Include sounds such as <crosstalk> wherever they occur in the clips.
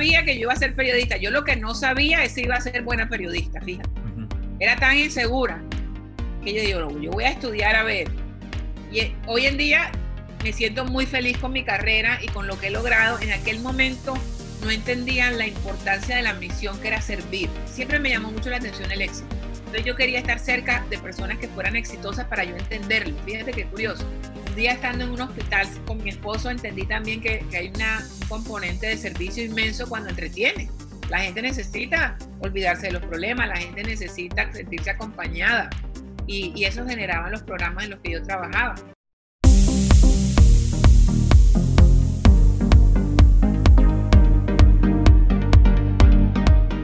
sabía que yo iba a ser periodista. Yo lo que no sabía es si iba a ser buena periodista, fíjate. Era tan insegura que yo digo, yo voy a estudiar a ver. Y eh, hoy en día me siento muy feliz con mi carrera y con lo que he logrado. En aquel momento no entendían la importancia de la misión que era servir. Siempre me llamó mucho la atención el éxito. Entonces yo quería estar cerca de personas que fueran exitosas para yo entenderlo. Fíjate qué curioso. Un día estando en un hospital con mi esposo entendí también que, hay una, un componente de servicio inmenso cuando entretiene. La gente necesita olvidarse de los problemas, la gente necesita sentirse acompañada. Y, y eso generaba los programas en los que yo trabajaba.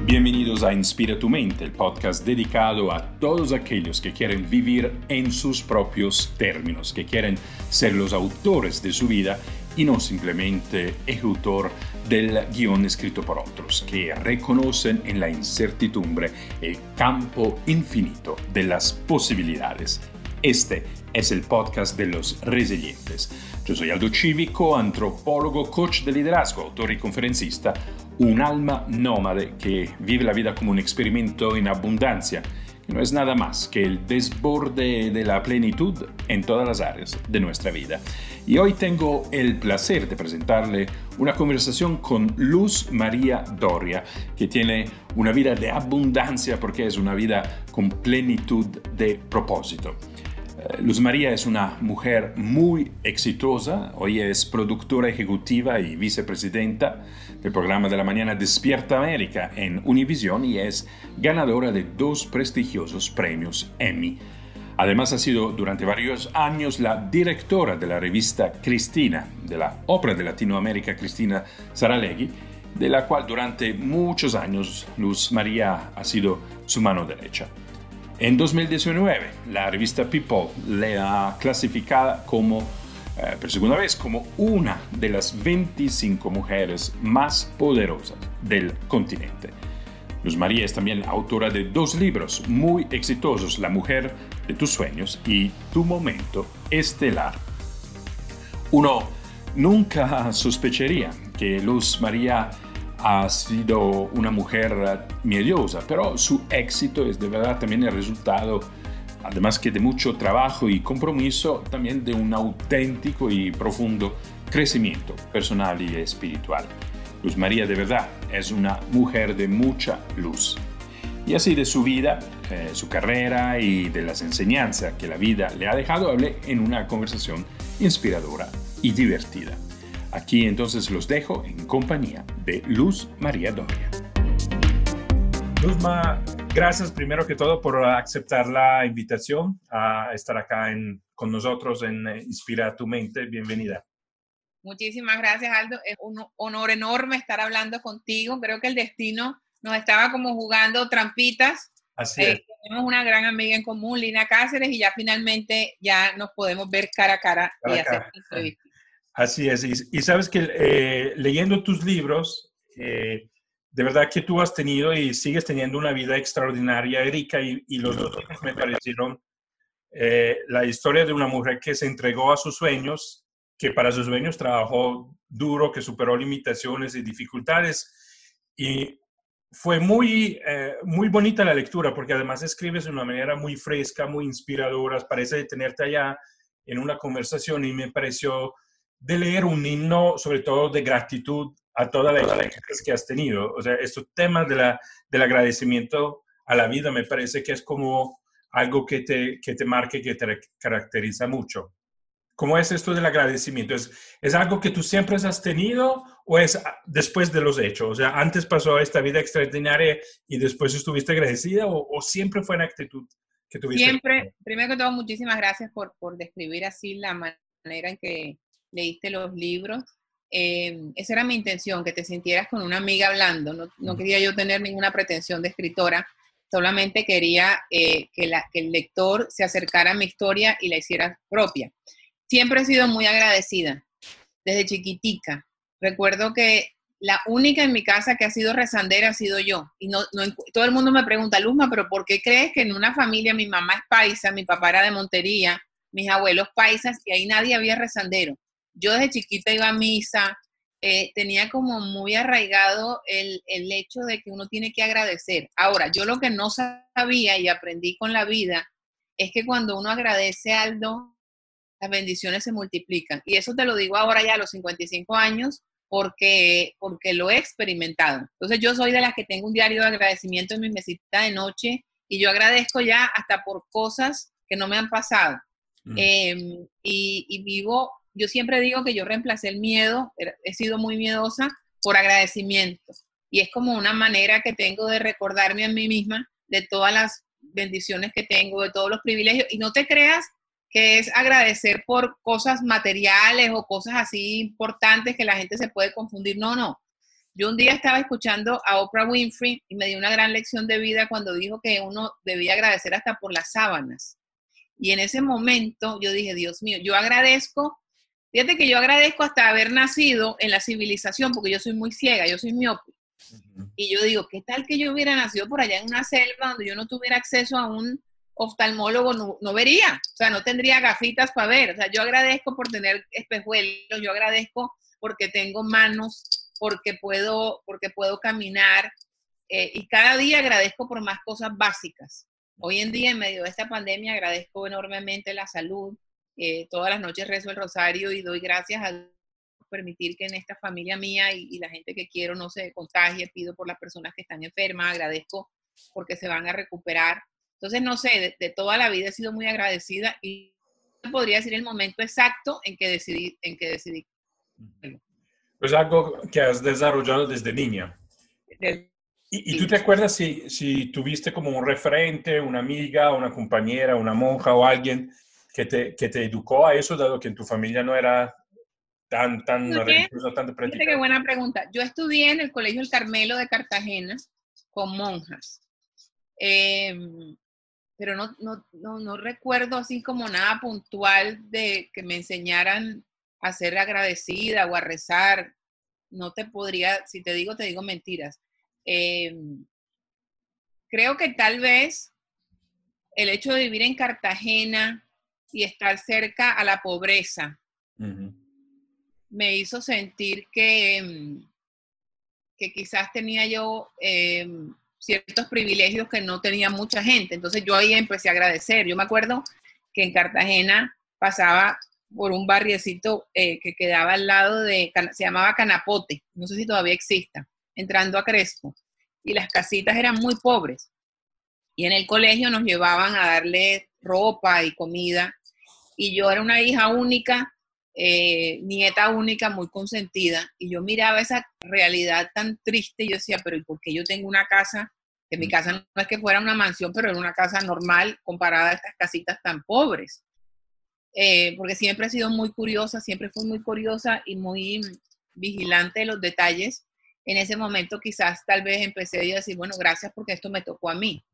Bienvenidos a Inspira tu Mente, el podcast dedicado a todos aquellos que quieren vivir en sus propios términos, que quieren ser los autores de su vida y no simplemente ejecutor del guion escrito por otros, que reconocen en la incertidumbre el campo infinito de las posibilidades. Este es el podcast de los resilientes. Yo soy Aldo Cívico, antropólogo, coach de liderazgo, autor y conferencista un alma nómade que vive la vida como un experimento en abundancia, que no es nada más que el desborde de la plenitud en todas las áreas de nuestra vida. Y hoy tengo el placer de presentarle una conversación con Luz María Doria, que tiene una vida de abundancia porque es una vida con plenitud de propósito. Luz María es una mujer muy exitosa, hoy es productora ejecutiva y vicepresidenta del programa de la mañana Despierta América en Univision y es ganadora de dos prestigiosos premios Emmy. Además ha sido durante varios años la directora de la revista Cristina, de la ópera de Latinoamérica Cristina Saralegui, de la cual durante muchos años Luz María ha sido su mano derecha. En 2019, la revista People le ha clasificado como, eh, por segunda vez, como una de las 25 mujeres más poderosas del continente. Luz María es también autora de dos libros muy exitosos, La mujer de tus sueños y Tu momento estelar. Uno nunca sospecharía que Luz María ha sido una mujer miedosa, pero su éxito es de verdad también el resultado, además que de mucho trabajo y compromiso, también de un auténtico y profundo crecimiento personal y espiritual. Luz María de verdad es una mujer de mucha luz. Y así de su vida, eh, su carrera y de las enseñanzas que la vida le ha dejado, hablé en una conversación inspiradora y divertida. Aquí entonces los dejo en compañía de Luz María Doria. Luzma, gracias primero que todo por aceptar la invitación a estar acá con nosotros en eh, Inspira tu mente. Bienvenida. Muchísimas gracias, Aldo. Es un honor enorme estar hablando contigo. Creo que el destino nos estaba como jugando trampitas. Así es. Eh, tenemos una gran amiga en común, Lina Cáceres, y ya finalmente ya nos podemos ver cara a cara, y hacer entrevistas. Así es, y, sabes que eh, leyendo tus libros, eh, de verdad que tú has tenido y sigues teniendo una vida extraordinaria, rica, y, los dos me parecieron eh, la historia de una mujer que se entregó a sus sueños, que para sus sueños trabajó duro, que superó limitaciones y dificultades. Y fue muy, muy bonita la lectura, porque además escribes de una manera muy fresca, muy inspiradora, parece tenerte allá en una conversación y me pareció de leer un himno, sobre todo de gratitud a todas las experiencias que has tenido. O sea, estos temas de la, del agradecimiento a la vida me parece que es como algo que te, que te marque, que te caracteriza mucho. ¿Cómo es esto del agradecimiento? ¿Es, ¿Es algo que tú siempre has tenido o es después de los hechos? O sea, antes pasó esta vida extraordinaria y después estuviste agradecida o, o siempre fue una actitud que tuviste? Siempre, primero que todo, muchísimas gracias por, por describir así la manera en que leíste los libros. Eh, esa era mi intención, que te sintieras con una amiga hablando. No, no quería yo tener ninguna pretensión de escritora, solamente quería eh, que, la, que el lector se acercara a mi historia y la hiciera propia. Siempre he sido muy agradecida, desde chiquitica. Recuerdo que la única en mi casa que ha sido rezandera ha sido yo. Y no, no, todo el mundo me pregunta, Luzma, pero ¿por qué crees que en una familia mi mamá es paisa, mi papá era de Montería, mis abuelos paisas y ahí nadie había rezandero? Yo desde chiquita iba a misa, eh, tenía como muy arraigado el, el, hecho de que uno tiene que agradecer. Ahora, yo lo que no sabía y aprendí con la vida es que cuando uno agradece algo, las bendiciones se multiplican. Y eso te lo digo ahora ya a los 55 años porque, porque lo he experimentado. Entonces yo soy de las que tengo un diario de agradecimiento en mi mesita de noche y yo agradezco ya hasta por cosas que no me han pasado. Mm. Em, y, vivo, yo siempre digo que yo reemplacé el miedo, he sido muy miedosa por agradecimiento. Y es como una manera que tengo de recordarme a mí misma de todas las bendiciones que tengo, de todos los privilegios. Y no te creas que es agradecer por cosas materiales o cosas así importantes que la gente se puede confundir. No, no. Yo un día estaba escuchando a Oprah Winfrey y me dio una gran lección de vida cuando dijo que uno debía agradecer hasta por las sábanas. Y en ese momento yo dije, Dios mío, yo agradezco, fíjate que yo agradezco hasta haber nacido en la civilización, porque yo soy muy ciega, yo soy miope. Y yo digo, ¿qué tal que yo hubiera nacido por allá en una selva donde yo no tuviera acceso a un oftalmólogo no, vería, o sea, no tendría gafitas para ver. O sea, yo agradezco por tener espejuelos, yo agradezco porque tengo manos, porque puedo, porque puedo caminar eh, y cada día agradezco por más cosas básicas. Hoy en día, en medio de esta pandemia, agradezco enormemente la salud. Eh, todas las noches rezo el rosario y doy gracias a permitir que en esta familia mía y, y la gente que quiero no se contagie. Pido por las personas que están enfermas, agradezco porque se van a recuperar. Entonces, no sé, de, toda la vida he sido muy agradecida y podría decir el momento exacto en que decidí. En que decidí. Pues algo que has desarrollado desde niña. ¿Y, tú te acuerdas si, si, tuviste como un referente, una amiga, una compañera, una monja o alguien que te, que te educó a eso, dado que en tu familia no era tan, tan religiosa, tan qué buena pregunta. Yo estudié en el Colegio El Carmelo de Cartagena con monjas. Eh, pero no, no, no, no, recuerdo así como nada puntual de que me enseñaran a ser agradecida o a rezar. No te podría, si te digo, te digo mentiras. Em, creo que tal vez el hecho de vivir en Cartagena y estar cerca a la pobreza me hizo sentir que, em, que quizás tenía yo em, ciertos privilegios que no tenía mucha gente. Entonces yo ahí empecé a agradecer. Yo me acuerdo que en Cartagena pasaba por un barriecito eh, que quedaba al lado de, se llamaba Canapote, no sé si todavía exista, entrando a Crespo. Y las casitas eran muy pobres. Y en el colegio nos llevaban a darle ropa y comida. Y yo era una hija única, eh, nieta única, muy consentida. Y yo miraba esa realidad tan triste y yo decía, pero ¿y por qué yo tengo una casa que mi casa no es que fuera una mansión, pero era una casa normal comparada a estas casitas tan pobres. Eh, porque siempre he sido muy curiosa, siempre fui muy curiosa y muy vigilante de los detalles. En ese momento quizás tal vez empecé a decir, bueno, gracias porque esto me tocó a mí.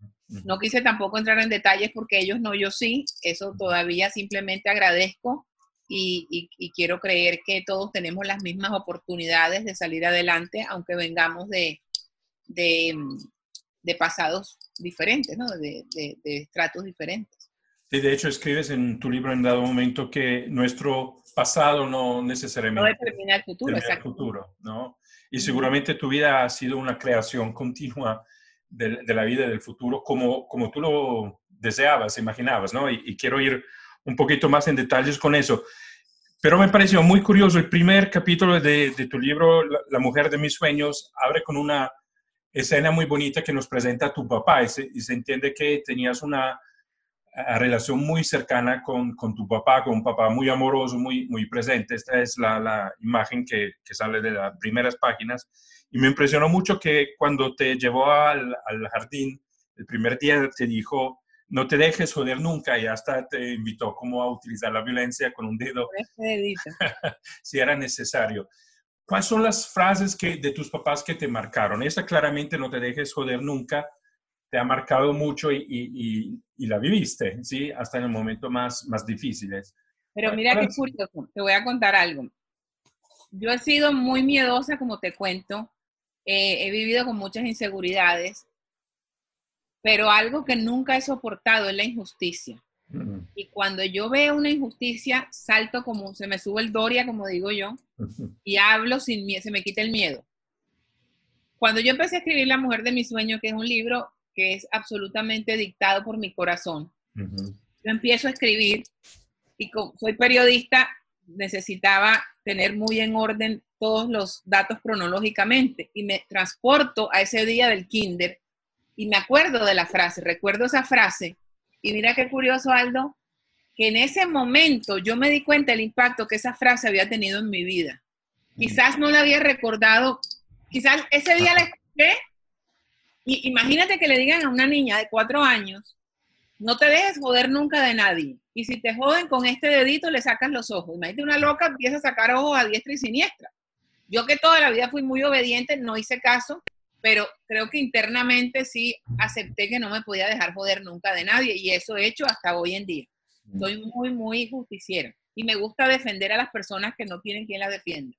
No quise tampoco entrar en detalles porque ellos no, yo sí. Eso todavía simplemente agradezco y, quiero creer que todos tenemos las mismas oportunidades de salir adelante, aunque vengamos de, de, de pasados diferentes, ¿no? de, de, de estratos diferentes. Sí, de hecho, escribes en tu libro en dado momento que nuestro pasado no necesariamente no determina el futuro, el futuro ¿no? Y seguramente tu vida ha sido una creación continua de, la vida del futuro como, como tú lo deseabas, imaginabas, ¿no? Y, y, quiero ir un poquito más en detalles con eso. Pero me pareció muy curioso, el primer capítulo de, de tu libro, la, mujer de mis sueños, abre con una escena muy bonita que nos presenta tu papá y se, entiende que tenías una eh, relación muy cercana con, con, tu papá, con un papá muy amoroso, muy, muy presente. Esta es la, la imagen que, que, sale de las primeras páginas. Y me impresionó mucho que cuando te llevó al, al, jardín, el primer día te dijo, no te dejes joder nunca y hasta te invitó como a utilizar la violencia con un dedo <laughs> si era necesario. ¿Cuáles son las frases que, de tus papás que te marcaron? Esta claramente no te dejes joder nunca, te ha marcado mucho y, y, y, la viviste, ¿sí? Hasta en el momento más, más difíciles. Pero mira qué curioso, te voy a contar algo. Yo he sido muy miedosa, como te cuento, eh, he vivido con muchas inseguridades, pero algo que nunca he soportado es la injusticia. Y cuando yo veo una injusticia, salto como, se me sube el Doria, como digo yo, y hablo sin miedo, se me quita el miedo. Cuando yo empecé a escribir La mujer de mi sueño, que es un libro que es absolutamente dictado por mi corazón, yo empiezo a escribir y como soy periodista, necesitaba tener muy en orden todos los datos cronológicamente y me transporto a ese día del kinder y me acuerdo de la frase, recuerdo esa frase y mira qué curioso Aldo, que en ese momento yo me di cuenta del impacto que esa frase había tenido en mi vida. Quizás no la había recordado, quizás ese día la escuché y imagínate que le digan a una niña de cuatro años, no te dejes joder nunca de nadie. Y si te joden con este dedito, le sacas los ojos. Imagínate una loca empieza a sacar ojos a diestra y siniestra. Yo que toda la vida fui muy obediente, no hice caso, pero creo que internamente sí acepté que no me podía dejar joder nunca de nadie y eso he hecho hasta hoy en día. Mm. Soy muy, muy justiciera y me gusta defender a las personas que no tienen quien las defienda.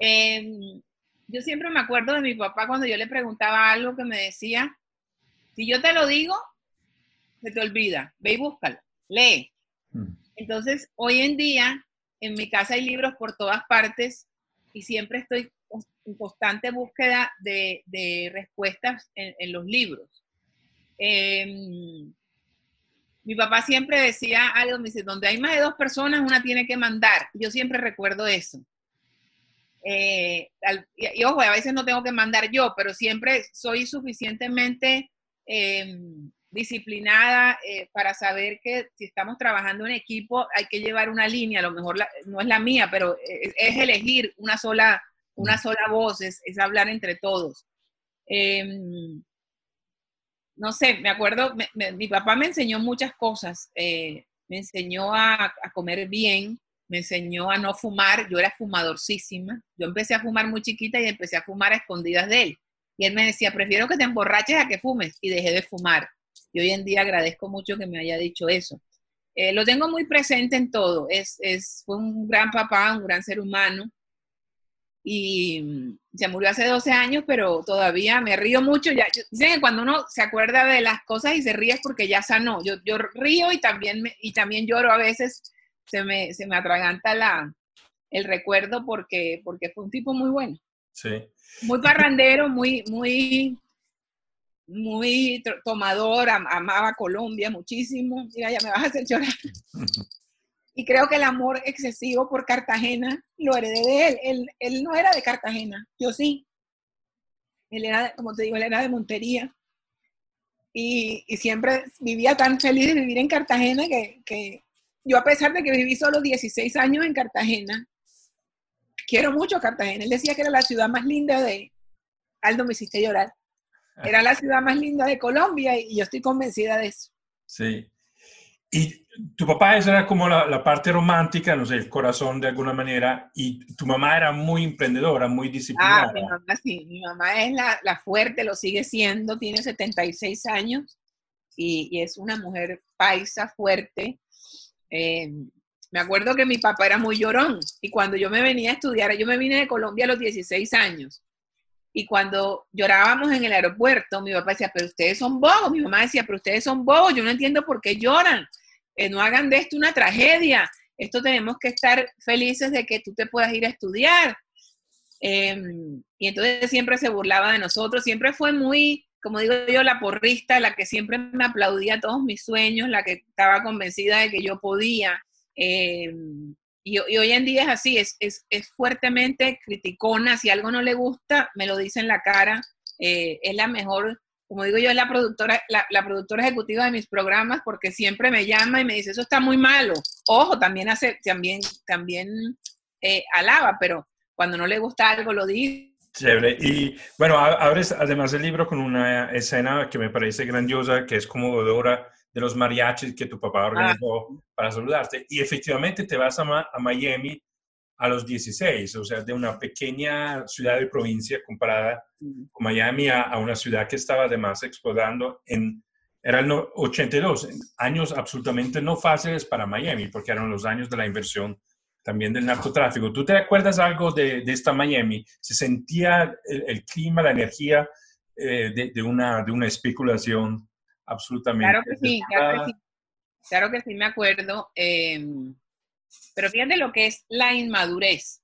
Em, yo siempre me acuerdo de mi papá cuando yo le preguntaba algo que me decía, si yo te lo digo, se te olvida, ve y búscalo, lee. Mm. Entonces, hoy en día, en mi casa hay libros por todas partes y siempre estoy en constante búsqueda de, respuestas en, los libros. Em, mi papá siempre decía algo, dice, donde hay más de dos personas, una tiene que mandar. Yo siempre recuerdo eso. Eh, y, ojo, a veces no tengo que mandar yo, pero siempre soy suficientemente em, disciplinada eh, para saber que si estamos trabajando en equipo hay que llevar una línea, a lo mejor no es la mía, pero es, elegir una sola, una sola voz, es, hablar entre todos. Em, no sé, me acuerdo, mi papá me enseñó muchas cosas, eh, me enseñó a, a, comer bien, me enseñó a no fumar, yo era fumadorcísima, yo empecé a fumar muy chiquita y empecé a fumar a escondidas de él. Y él me decía, prefiero que te emborraches a que fumes, y dejé de fumar. Y hoy en día agradezco mucho que me haya dicho eso. Eh, lo tengo muy presente en todo. Es, es, fue un gran papá, un gran ser humano. Y mm, se murió hace 12 años, pero todavía me río mucho. Ya, dicen que cuando uno se acuerda de las cosas y se ríe es porque ya sanó. Yo, yo río y también, y también lloro a veces. Se me, se me atraganta la, el recuerdo porque, porque fue un tipo muy bueno. Sí. Muy parrandero, muy, muy muy tomador, amaba Colombia muchísimo. Mira, ya me vas a hacer llorar. <laughs> Y creo que el amor excesivo por Cartagena lo heredé de él. él. Él no era de Cartagena, yo sí. Él era, como te digo, él era de Montería. Y, y siempre vivía tan feliz de vivir en Cartagena que, que yo, a pesar de que viví solo 16 años en Cartagena, quiero mucho Cartagena. Él decía que era la ciudad más linda de... Aldo, me hiciste llorar era la ciudad más linda de Colombia y yo estoy convencida de eso. Sí. Y tu papá era como la, parte romántica, no sé, el corazón de alguna manera, y tu mamá era muy emprendedora, muy disciplinada. Ah, mi mamá sí, mi mamá es la, fuerte, lo sigue siendo, tiene 76 años y, es una mujer paisa fuerte. Eh, me acuerdo que mi papá era muy llorón y cuando yo me venía a estudiar, yo me vine de Colombia a los 16 años y cuando llorábamos en el aeropuerto, mi papá decía, pero ustedes son bobos. Mi mamá decía, pero ustedes son bobos. Yo no entiendo por qué lloran. Eh, no hagan de esto una tragedia. Esto tenemos que estar felices de que tú te puedas ir a estudiar. Em, y entonces siempre se burlaba de nosotros. Siempre fue muy, como digo yo, la porrista, la que siempre me aplaudía todos mis sueños, la que estaba convencida de que yo podía. Em, y, hoy en día es así, es, es, es, fuertemente criticona, si algo no le gusta, me lo dice en la cara, eh, es la mejor, como digo yo, es la productora, la, productora ejecutiva de mis programas porque siempre me llama y me dice, eso está muy malo. Ojo, también hace, también, también eh, alaba, pero cuando no le gusta algo lo dice. Chévere. Y bueno, abres además el libro con una escena que me parece grandiosa, que es como Dora de los mariachis que tu papá organizó ah. para saludarte. Y efectivamente te vas a, a, Miami a los 16, o sea, de una pequeña ciudad de provincia comparada con Miami a, a, una ciudad que estaba además explorando en, era el 82, años absolutamente no fáciles para Miami, porque eran los años de la inversión también del narcotráfico. ¿Tú te acuerdas algo de, de esta Miami? ¿Se sentía el, clima, la energía eh, de, de, una, de una especulación absolutamente. Claro que sí, claro que sí. claro que sí me acuerdo. Em, pero fíjate lo que es la inmadurez.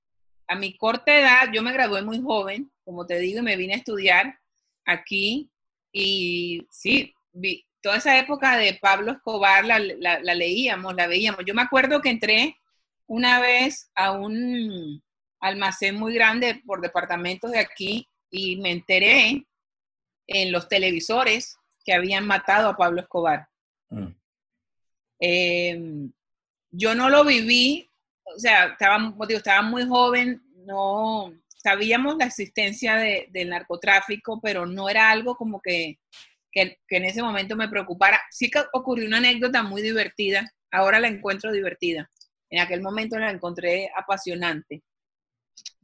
A mi corta edad, yo me gradué muy joven, como te digo, y me vine a estudiar aquí. Y sí, vi, toda esa época de Pablo Escobar la, la, leíamos, la veíamos. Yo me acuerdo que entré una vez a un almacén muy grande por departamentos de aquí y me enteré en los televisores que habían matado a Pablo Escobar. Mm. Em, yo no lo viví, o sea, estaba, estaba muy joven, no sabíamos la existencia del narcotráfico, pero no era algo como que, que, en ese momento me preocupara. Sí que ocurrió una anécdota muy divertida, ahora la encuentro divertida, en aquel momento la encontré apasionante.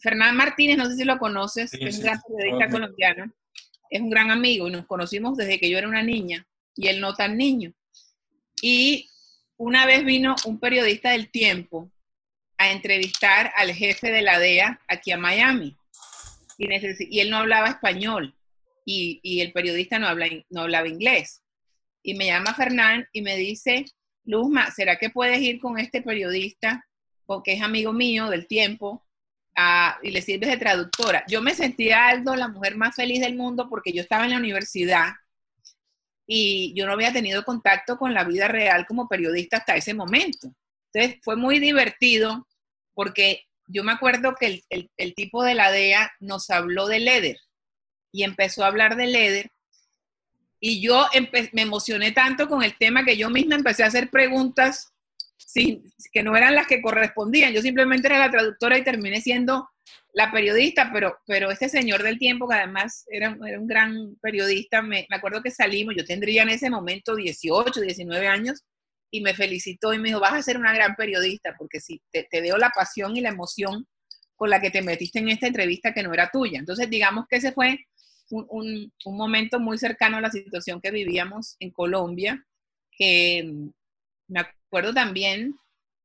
Fernán Martínez, no sé si lo conoces, es un gran periodista colombiano, es un gran amigo y nos conocimos desde que yo era una niña y él no tan niño. Y una vez vino un periodista del tiempo a entrevistar al jefe de la DEA aquí a Miami y, y él no hablaba español y, el periodista no, habla, no hablaba inglés. Y me llama Fernán y me dice, Luzma, ¿será que puedes ir con este periodista? Porque es amigo mío del tiempo y le sirves de traductora. Yo me sentía algo la mujer más feliz del mundo porque yo estaba en la universidad y yo no había tenido contacto con la vida real como periodista hasta ese momento. Entonces fue muy divertido porque yo me acuerdo que el, el tipo de la DEA nos habló de Leder y empezó a hablar de Leder y yo me emocioné tanto con el tema que yo misma empecé a hacer preguntas sin, que no eran las que correspondían. Yo simplemente era la traductora y terminé siendo la periodista, pero, pero este señor del tiempo, que además era, un gran periodista, me, acuerdo que salimos, yo tendría en ese momento 18, 19 años, y me felicitó y me dijo, vas a ser una gran periodista, porque si te, te veo la pasión y la emoción con la que te metiste en esta entrevista que no era tuya. Entonces, digamos que ese fue un, un, momento muy cercano a la situación que vivíamos en Colombia, que mm, me acuerdo también,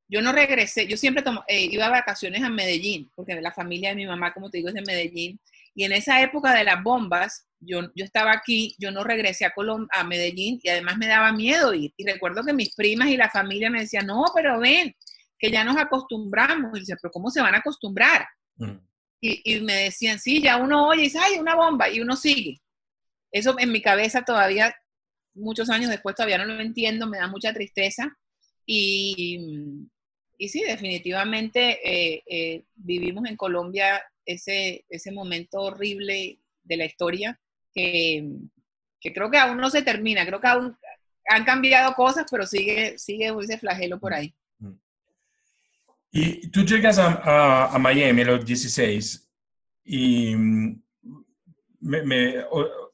yo no regresé, yo siempre eh, iba a vacaciones a Medellín, porque la familia de mi mamá, como te digo, es de Medellín, y en esa época de las bombas, yo, yo estaba aquí, yo no regresé a, Colom a Medellín y además me daba miedo ir. Y recuerdo que mis primas y la familia me decían, no, pero ven, que ya nos acostumbramos. Y decía, pero ¿cómo se van a acostumbrar? Mm. Y, me decían, sí, ya uno oye y dice, ay, una bomba, y uno sigue. Eso en mi cabeza todavía, muchos años después, todavía no lo entiendo, me da mucha tristeza. Y, y sí, definitivamente eh, eh, vivimos en Colombia ese, ese momento horrible de la historia que, que, creo que aún no se termina, creo que aún han cambiado cosas, pero sigue, sigue ese flagelo por ahí. Y tú llegas a, a, Miami a los 16 y mm, me,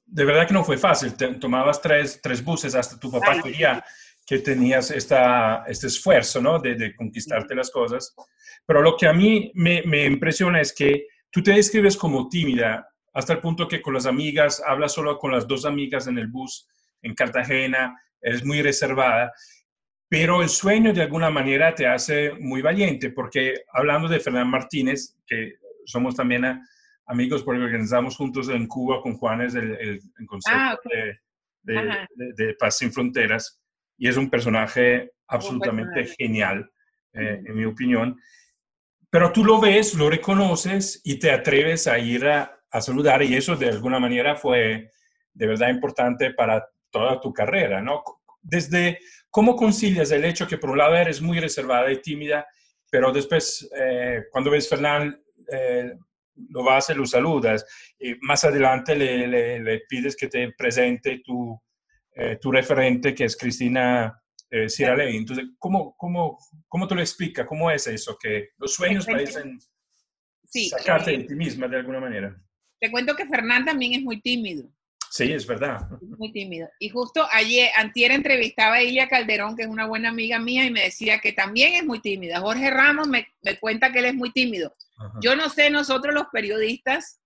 de verdad que no fue fácil. tomabas tres, tres, buses hasta tu papá quería que tenías esta, este esfuerzo ¿no? de, de, conquistarte las cosas. Pero lo que a mí me, me, impresiona es que tú te describes como tímida hasta el punto que con las amigas, hablas solo con las dos amigas en el bus en Cartagena, eres muy reservada. Pero el sueño de alguna manera te hace muy valiente, porque hablando de Fernán Martínez, que somos también amigos porque organizamos juntos en Cuba con Juanes el, el, concepto ah, de, Paz sin Fronteras, y es un personaje absolutamente genial, eh, en mi opinión. Pero tú lo ves, lo reconoces y te atreves a ir a, a saludar, y eso de alguna manera fue de verdad importante para toda tu carrera, ¿no? Desde ¿Cómo concilias el hecho que por un lado eres muy reservada y tímida, pero después eh, cuando ves Fernán eh, lo vas y lo saludas y más adelante le, le, pides que te presente tu, eh, tu referente que es Cristina eh, Ciraley. Entonces, ¿cómo, cómo, ¿cómo te lo explica? ¿Cómo es eso? Que los sueños parecen sí, sacarte de ti misma de alguna manera. Te cuento que Fernán también es muy tímido. Sí, es verdad. Muy tímido. Y justo ayer, antier entrevistaba a Ilia Calderón, que es una buena amiga mía, y me decía que también es muy tímida. Jorge Ramos me, cuenta que él es muy tímido. Yo no sé nosotros los periodistas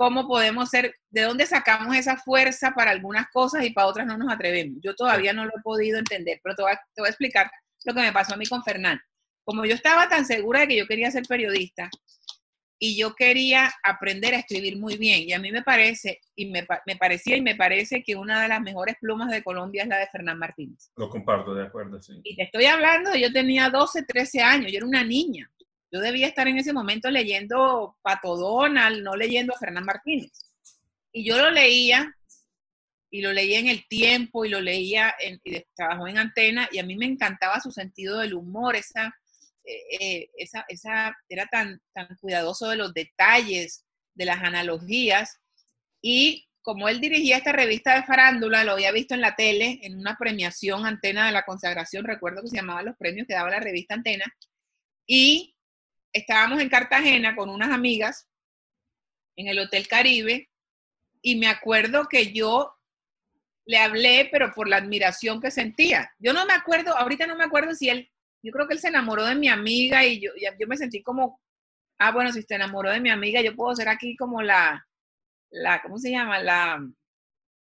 cómo podemos ser, de dónde sacamos esa fuerza para algunas cosas y para otras no nos atrevemos. Yo todavía no lo he podido entender, pero te voy a, te voy a explicar lo que me pasó a mí con Fernán. Como yo estaba tan segura de que yo quería ser periodista, y yo quería aprender a escribir muy bien. Y a mí me parece, y me, me, parecía y me parece que una de las mejores plumas de Colombia es la de Fernán Martínez. Lo comparto, de acuerdo, sí. Y te estoy hablando, yo tenía 12, 13 años, yo era una niña. Yo debía estar en ese momento leyendo Pato Donald, no leyendo a Fernán Martínez. Y yo lo leía, y lo leía en el tiempo, y lo leía, en, y trabajó en antena, y a mí me encantaba su sentido del humor, esa eh, eh, esa, esa, era tan, tan cuidadoso de los detalles, de las analogías, y como él dirigía esta revista de farándula, lo había visto en la tele, en una premiación antena de la consagración, recuerdo que se llamaba los premios que daba la revista antena, y estábamos en Cartagena con unas amigas en el Hotel Caribe, y me acuerdo que yo le hablé, pero por la admiración que sentía. Yo no me acuerdo, ahorita no me acuerdo si él yo creo que él se enamoró de mi amiga y yo, yo me sentí como, ah, bueno, si se enamoró de mi amiga, yo puedo ser aquí como la, la ¿cómo se llama? La,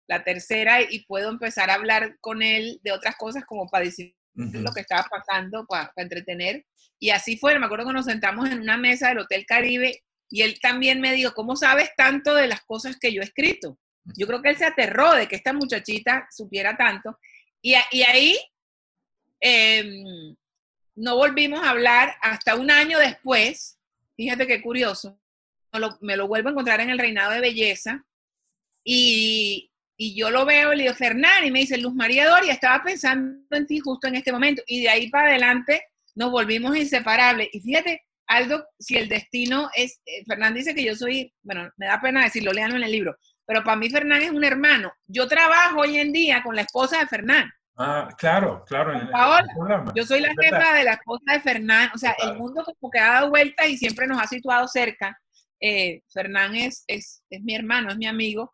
la tercera y puedo empezar a hablar con él de otras cosas como para decir lo que estaba pasando, para, entretener. Y así fue, me acuerdo que nos sentamos en una mesa del Hotel Caribe y él también me dijo, ¿cómo sabes tanto de las cosas que yo he escrito? Yo creo que él se aterró de que esta muchachita supiera tanto. Y, y ahí eh, no volvimos a hablar hasta un año después. Fíjate qué curioso. Me lo, vuelvo a encontrar en el reinado de belleza. Y, yo lo veo y le digo, Fernán, y me dice, Luz María Doria, estaba pensando en ti justo en este momento. Y de ahí para adelante nos volvimos inseparables. Y fíjate, Aldo, si el destino es, eh, Fernán dice que yo soy, bueno, me da pena decirlo, leanlo en el libro, pero para mí Fernán es un hermano. Yo trabajo hoy en día con la esposa de Fernán. Ah, claro, claro. yo soy la jefa de la esposa de Fernán, o sea, el mundo como que ha dado vuelta y siempre nos ha situado cerca. Eh, Fernán es, es, es, mi hermano, es mi amigo.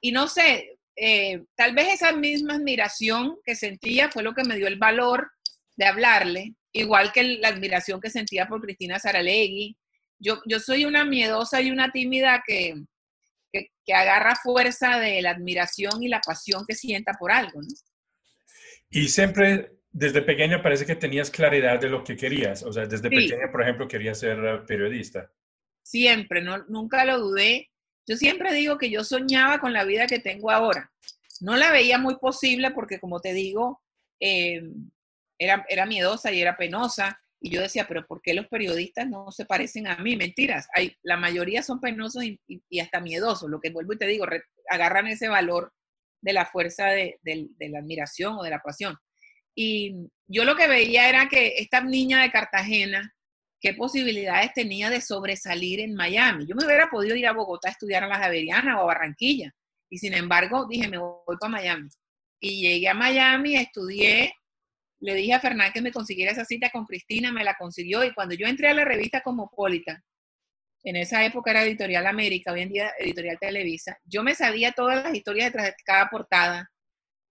Y no sé, eh, tal vez esa misma admiración que sentía fue lo que me dio el valor de hablarle, igual que la admiración que sentía por Cristina Saralegui. Yo, yo soy una miedosa y una tímida que, que, que agarra fuerza de la admiración y la pasión que sienta por algo, ¿no? Y siempre, desde pequeña, parece que tenías claridad de lo que querías. O sea, desde pequeña, por ejemplo, querías ser eh, periodista. Siempre, no, nunca lo dudé. Yo siempre digo que yo soñaba con la vida que tengo ahora. No la veía muy posible porque, como te digo, eh, era, era miedosa y era penosa. Y yo decía, pero ¿por qué los periodistas no se parecen a mí? Mentiras. Hay, la mayoría son penosos y, hasta miedosos. Lo que vuelvo y te digo, agarran ese valor de la fuerza de, la admiración o de la pasión. Y yo lo que veía era que esta niña de Cartagena, qué posibilidades tenía de sobresalir en Miami. Yo me hubiera podido ir a Bogotá a estudiar a la Javeriana o a Barranquilla. Y sin embargo, dije, me voy para Miami. Y llegué a Miami, estudié, le dije a Fernán que me consiguiera esa cita con Cristina, me la consiguió. Y cuando yo entré a la revista Cosmopolitan, en esa época era Editorial América, hoy en día Editorial Televisa, yo me sabía todas las historias detrás de cada portada.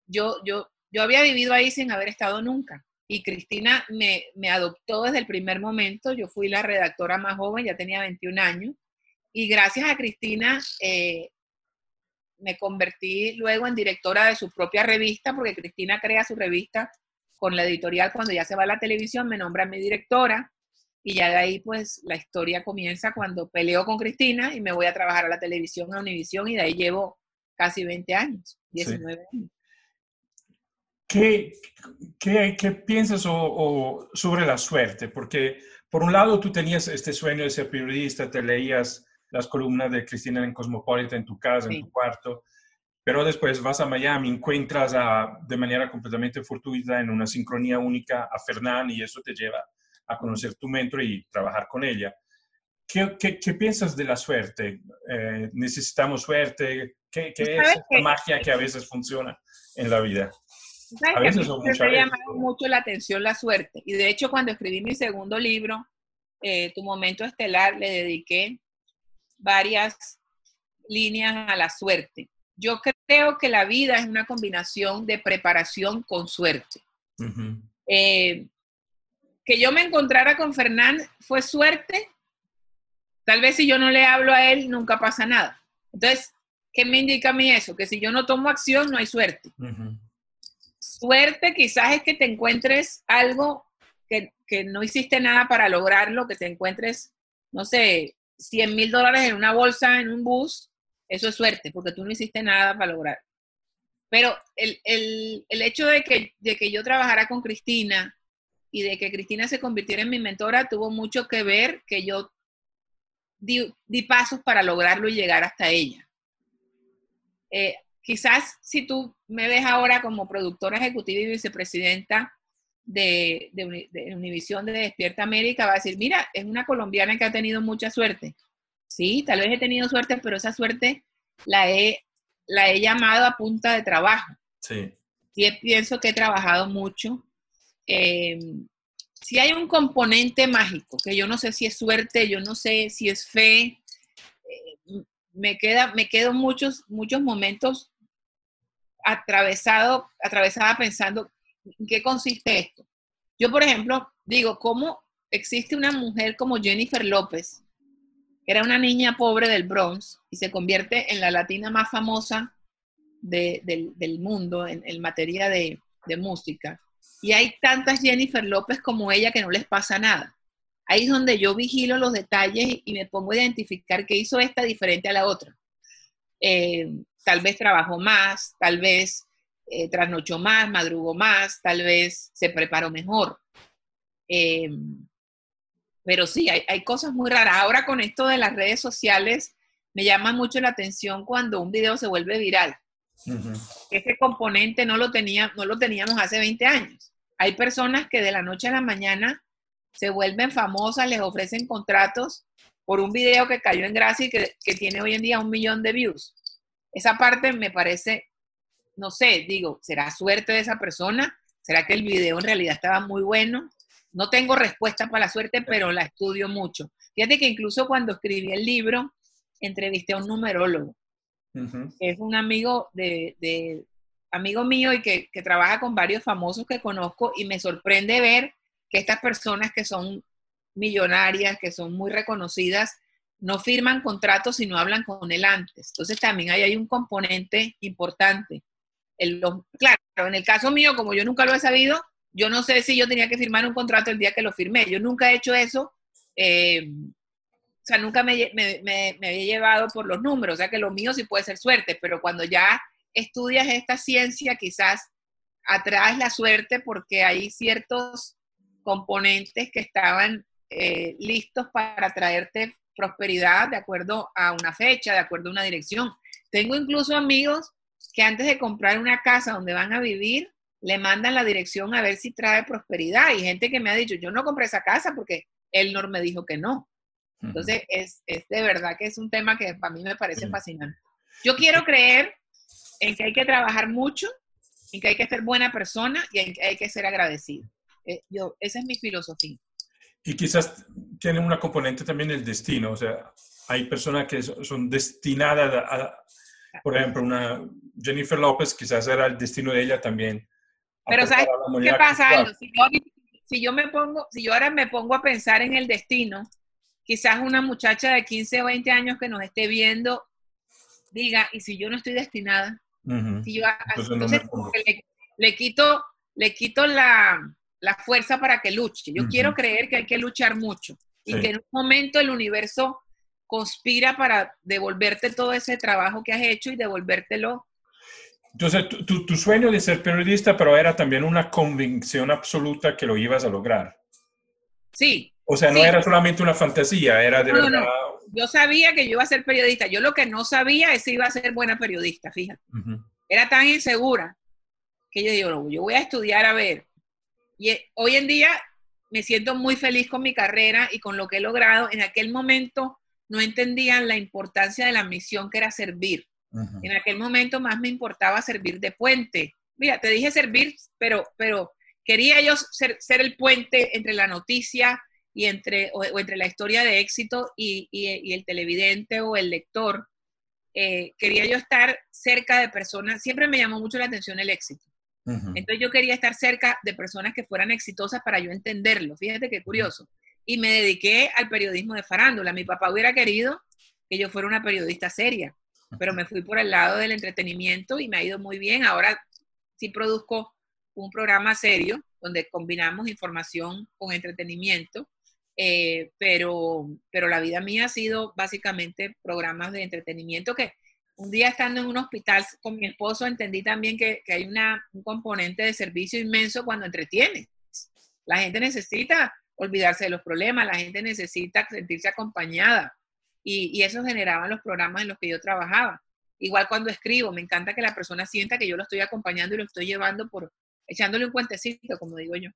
Yo, yo, yo había vivido ahí sin haber estado nunca. Y Cristina me, me adoptó desde el primer momento. Yo fui la redactora más joven, ya tenía 21 años. Y gracias a Cristina eh, me convertí luego en directora de su propia revista, porque Cristina crea su revista con la editorial cuando ya se va a la televisión, me nombra mi directora y ya de ahí, pues, la historia comienza cuando peleo con Cristina y me voy a trabajar a la televisión, a Univisión, y de ahí llevo casi 20 años, 19 años. ¿Qué, qué, qué piensas o, sobre la suerte? Porque, por un lado, tú tenías este sueño de ser periodista, te leías las columnas de Cristina en Cosmopolitan en tu casa, en tu cuarto, pero después vas a Miami, encuentras a, de manera completamente fortuita, en una sincronía única, a Fernán y eso te lleva a conocer tu mentor y trabajar con ella. ¿Qué, qué, piensas de la suerte? Eh, ¿Necesitamos suerte? ¿Qué, qué es la magia que a <laughs> veces funciona en la vida? A veces o muchas veces. Me mucho la atención la suerte. Y de hecho, cuando escribí mi segundo libro, eh, Tu Momento Estelar, le dediqué varias líneas a la suerte. Yo creo que la vida es una combinación de preparación con suerte que yo me encontrara con Fernán fue suerte. Tal vez si yo no le hablo a él, nunca pasa nada. Entonces, ¿qué me indica a mí eso? Que si yo no tomo acción, no hay suerte. Suerte quizás es que te encuentres algo que, que, no hiciste nada para lograrlo, que te encuentres, no sé, 100 mil dólares en una bolsa, en un bus, eso es suerte, porque tú no hiciste nada para lograr. Pero el, hecho de que, de que yo trabajara con Cristina y de que Cristina se convirtiera en mi mentora tuvo mucho que ver que yo di, pasos para lograrlo y llegar hasta ella. Eh, quizás si tú me ves ahora como productora ejecutiva y vicepresidenta de, de, de Univisión de Despierta América, va a decir, mira, es una colombiana que ha tenido mucha suerte. Sí, tal vez he tenido suerte, pero esa suerte la he, la he llamado a punta de trabajo. Sí. Sí, pienso que he trabajado mucho. Eh, si hay un componente mágico, que yo no sé si es suerte, yo no sé si es fe, eh, me, queda, me quedo muchos, muchos momentos atravesado, atravesada pensando en qué consiste esto. Yo, por ejemplo, digo, ¿cómo existe una mujer como Jennifer López, que era una niña pobre del Bronx y se convierte en la latina más famosa del, mundo en, materia de, de música? Y hay tantas Jennifer López como ella que no les pasa nada. Ahí es donde yo vigilo los detalles y me pongo a identificar qué hizo esta diferente a la otra. Eh, tal vez trabajó más, tal vez eh, trasnochó más, madrugó más, tal vez se preparó mejor. Eh, pero sí, hay, cosas muy raras. Ahora con esto de las redes sociales, me llama mucho la atención cuando un video se vuelve viral. Ese componente no lo, tenía, no lo teníamos hace 20 años. Hay personas que de la noche a la mañana se vuelven famosas, les ofrecen contratos por un video que cayó en gracia y que, tiene hoy en día un millón de views. Esa parte me parece, no sé, digo, ¿será suerte de esa persona? ¿Será que el video en realidad estaba muy bueno? No tengo respuesta para la suerte, pero la estudio mucho. Fíjate que incluso cuando escribí el libro, entrevisté a un numerólogo, es un amigo de, amigo mío y que, trabaja con varios famosos que conozco y me sorprende ver que estas personas que son millonarias, que son muy reconocidas, no firman contratos si no hablan con él antes. Entonces también ahí hay un componente importante. claro, en el caso mío, como yo nunca lo he sabido, yo no sé si yo tenía que firmar un contrato el día que lo firmé. Yo nunca he hecho eso. Eh, o sea, nunca me, me, había llevado por los números. O sea, que lo mío sí puede ser suerte, pero cuando ya estudias esta ciencia, quizás atraes la suerte porque hay ciertos componentes que estaban eh, listos para traerte prosperidad de acuerdo a una fecha, de acuerdo a una dirección. Tengo incluso amigos que antes de comprar una casa donde van a vivir, le mandan la dirección a ver si trae prosperidad. Y gente que me ha dicho, yo no compré esa casa porque él no me dijo que no. Entonces, es, de verdad que es un tema que para mí me parece fascinante. Yo quiero creer en que hay que trabajar mucho, en que hay que ser buena persona y en que hay que ser agradecido. Eh, yo, esa es mi filosofía. Y quizás tiene una componente también el destino, o sea, hay personas que son destinadas a, por ejemplo, una Jennifer López, quizás era el destino de ella también. Pero ¿sabes qué pasa? Si yo, si yo, me pongo, si yo ahora me pongo a pensar en el destino, quizás una muchacha de 15 o 20 años que nos esté viendo diga, ¿y si yo no estoy destinada? entonces, le, quito, le quito la, fuerza para que luche. Yo quiero creer que hay que luchar mucho y que en un momento el universo conspira para devolverte todo ese trabajo que has hecho y devolvértelo. Entonces, tu, tu, sueño de ser periodista, pero era también una convicción absoluta que lo ibas a lograr. Sí. O sea, no era solamente una fantasía, era de verdad yo sabía que yo iba a ser periodista. Yo lo que no sabía es si iba a ser buena periodista, fíjate. Era tan insegura que yo digo, yo voy a estudiar a ver. Y eh, hoy en día me siento muy feliz con mi carrera y con lo que he logrado. En aquel momento no entendían la importancia de la misión que era servir. En aquel momento más me importaba servir de puente. Mira, te dije servir, pero, pero quería yo ser, ser el puente entre la noticia y entre, o, entre la historia de éxito y, y, el televidente o el lector, eh, quería yo estar cerca de personas, siempre me llamó mucho la atención el éxito. Entonces yo quería estar cerca de personas que fueran exitosas para yo entenderlo. Fíjate qué curioso. Y me dediqué al periodismo de farándula. Mi papá hubiera querido que yo fuera una periodista seria, pero me fui por el lado del entretenimiento y me ha ido muy bien. Ahora sí produzco un programa serio donde combinamos información con entretenimiento eh, pero, pero la vida mía ha sido básicamente programas de entretenimiento que un día estando en un hospital con mi esposo entendí también que, hay una, un componente de servicio inmenso cuando entretiene. La gente necesita olvidarse de los problemas, la gente necesita sentirse acompañada y, y eso generaban los programas en los que yo trabajaba. Igual cuando escribo, me encanta que la persona sienta que yo lo estoy acompañando y lo estoy llevando por echándole un cuentecito, como digo yo.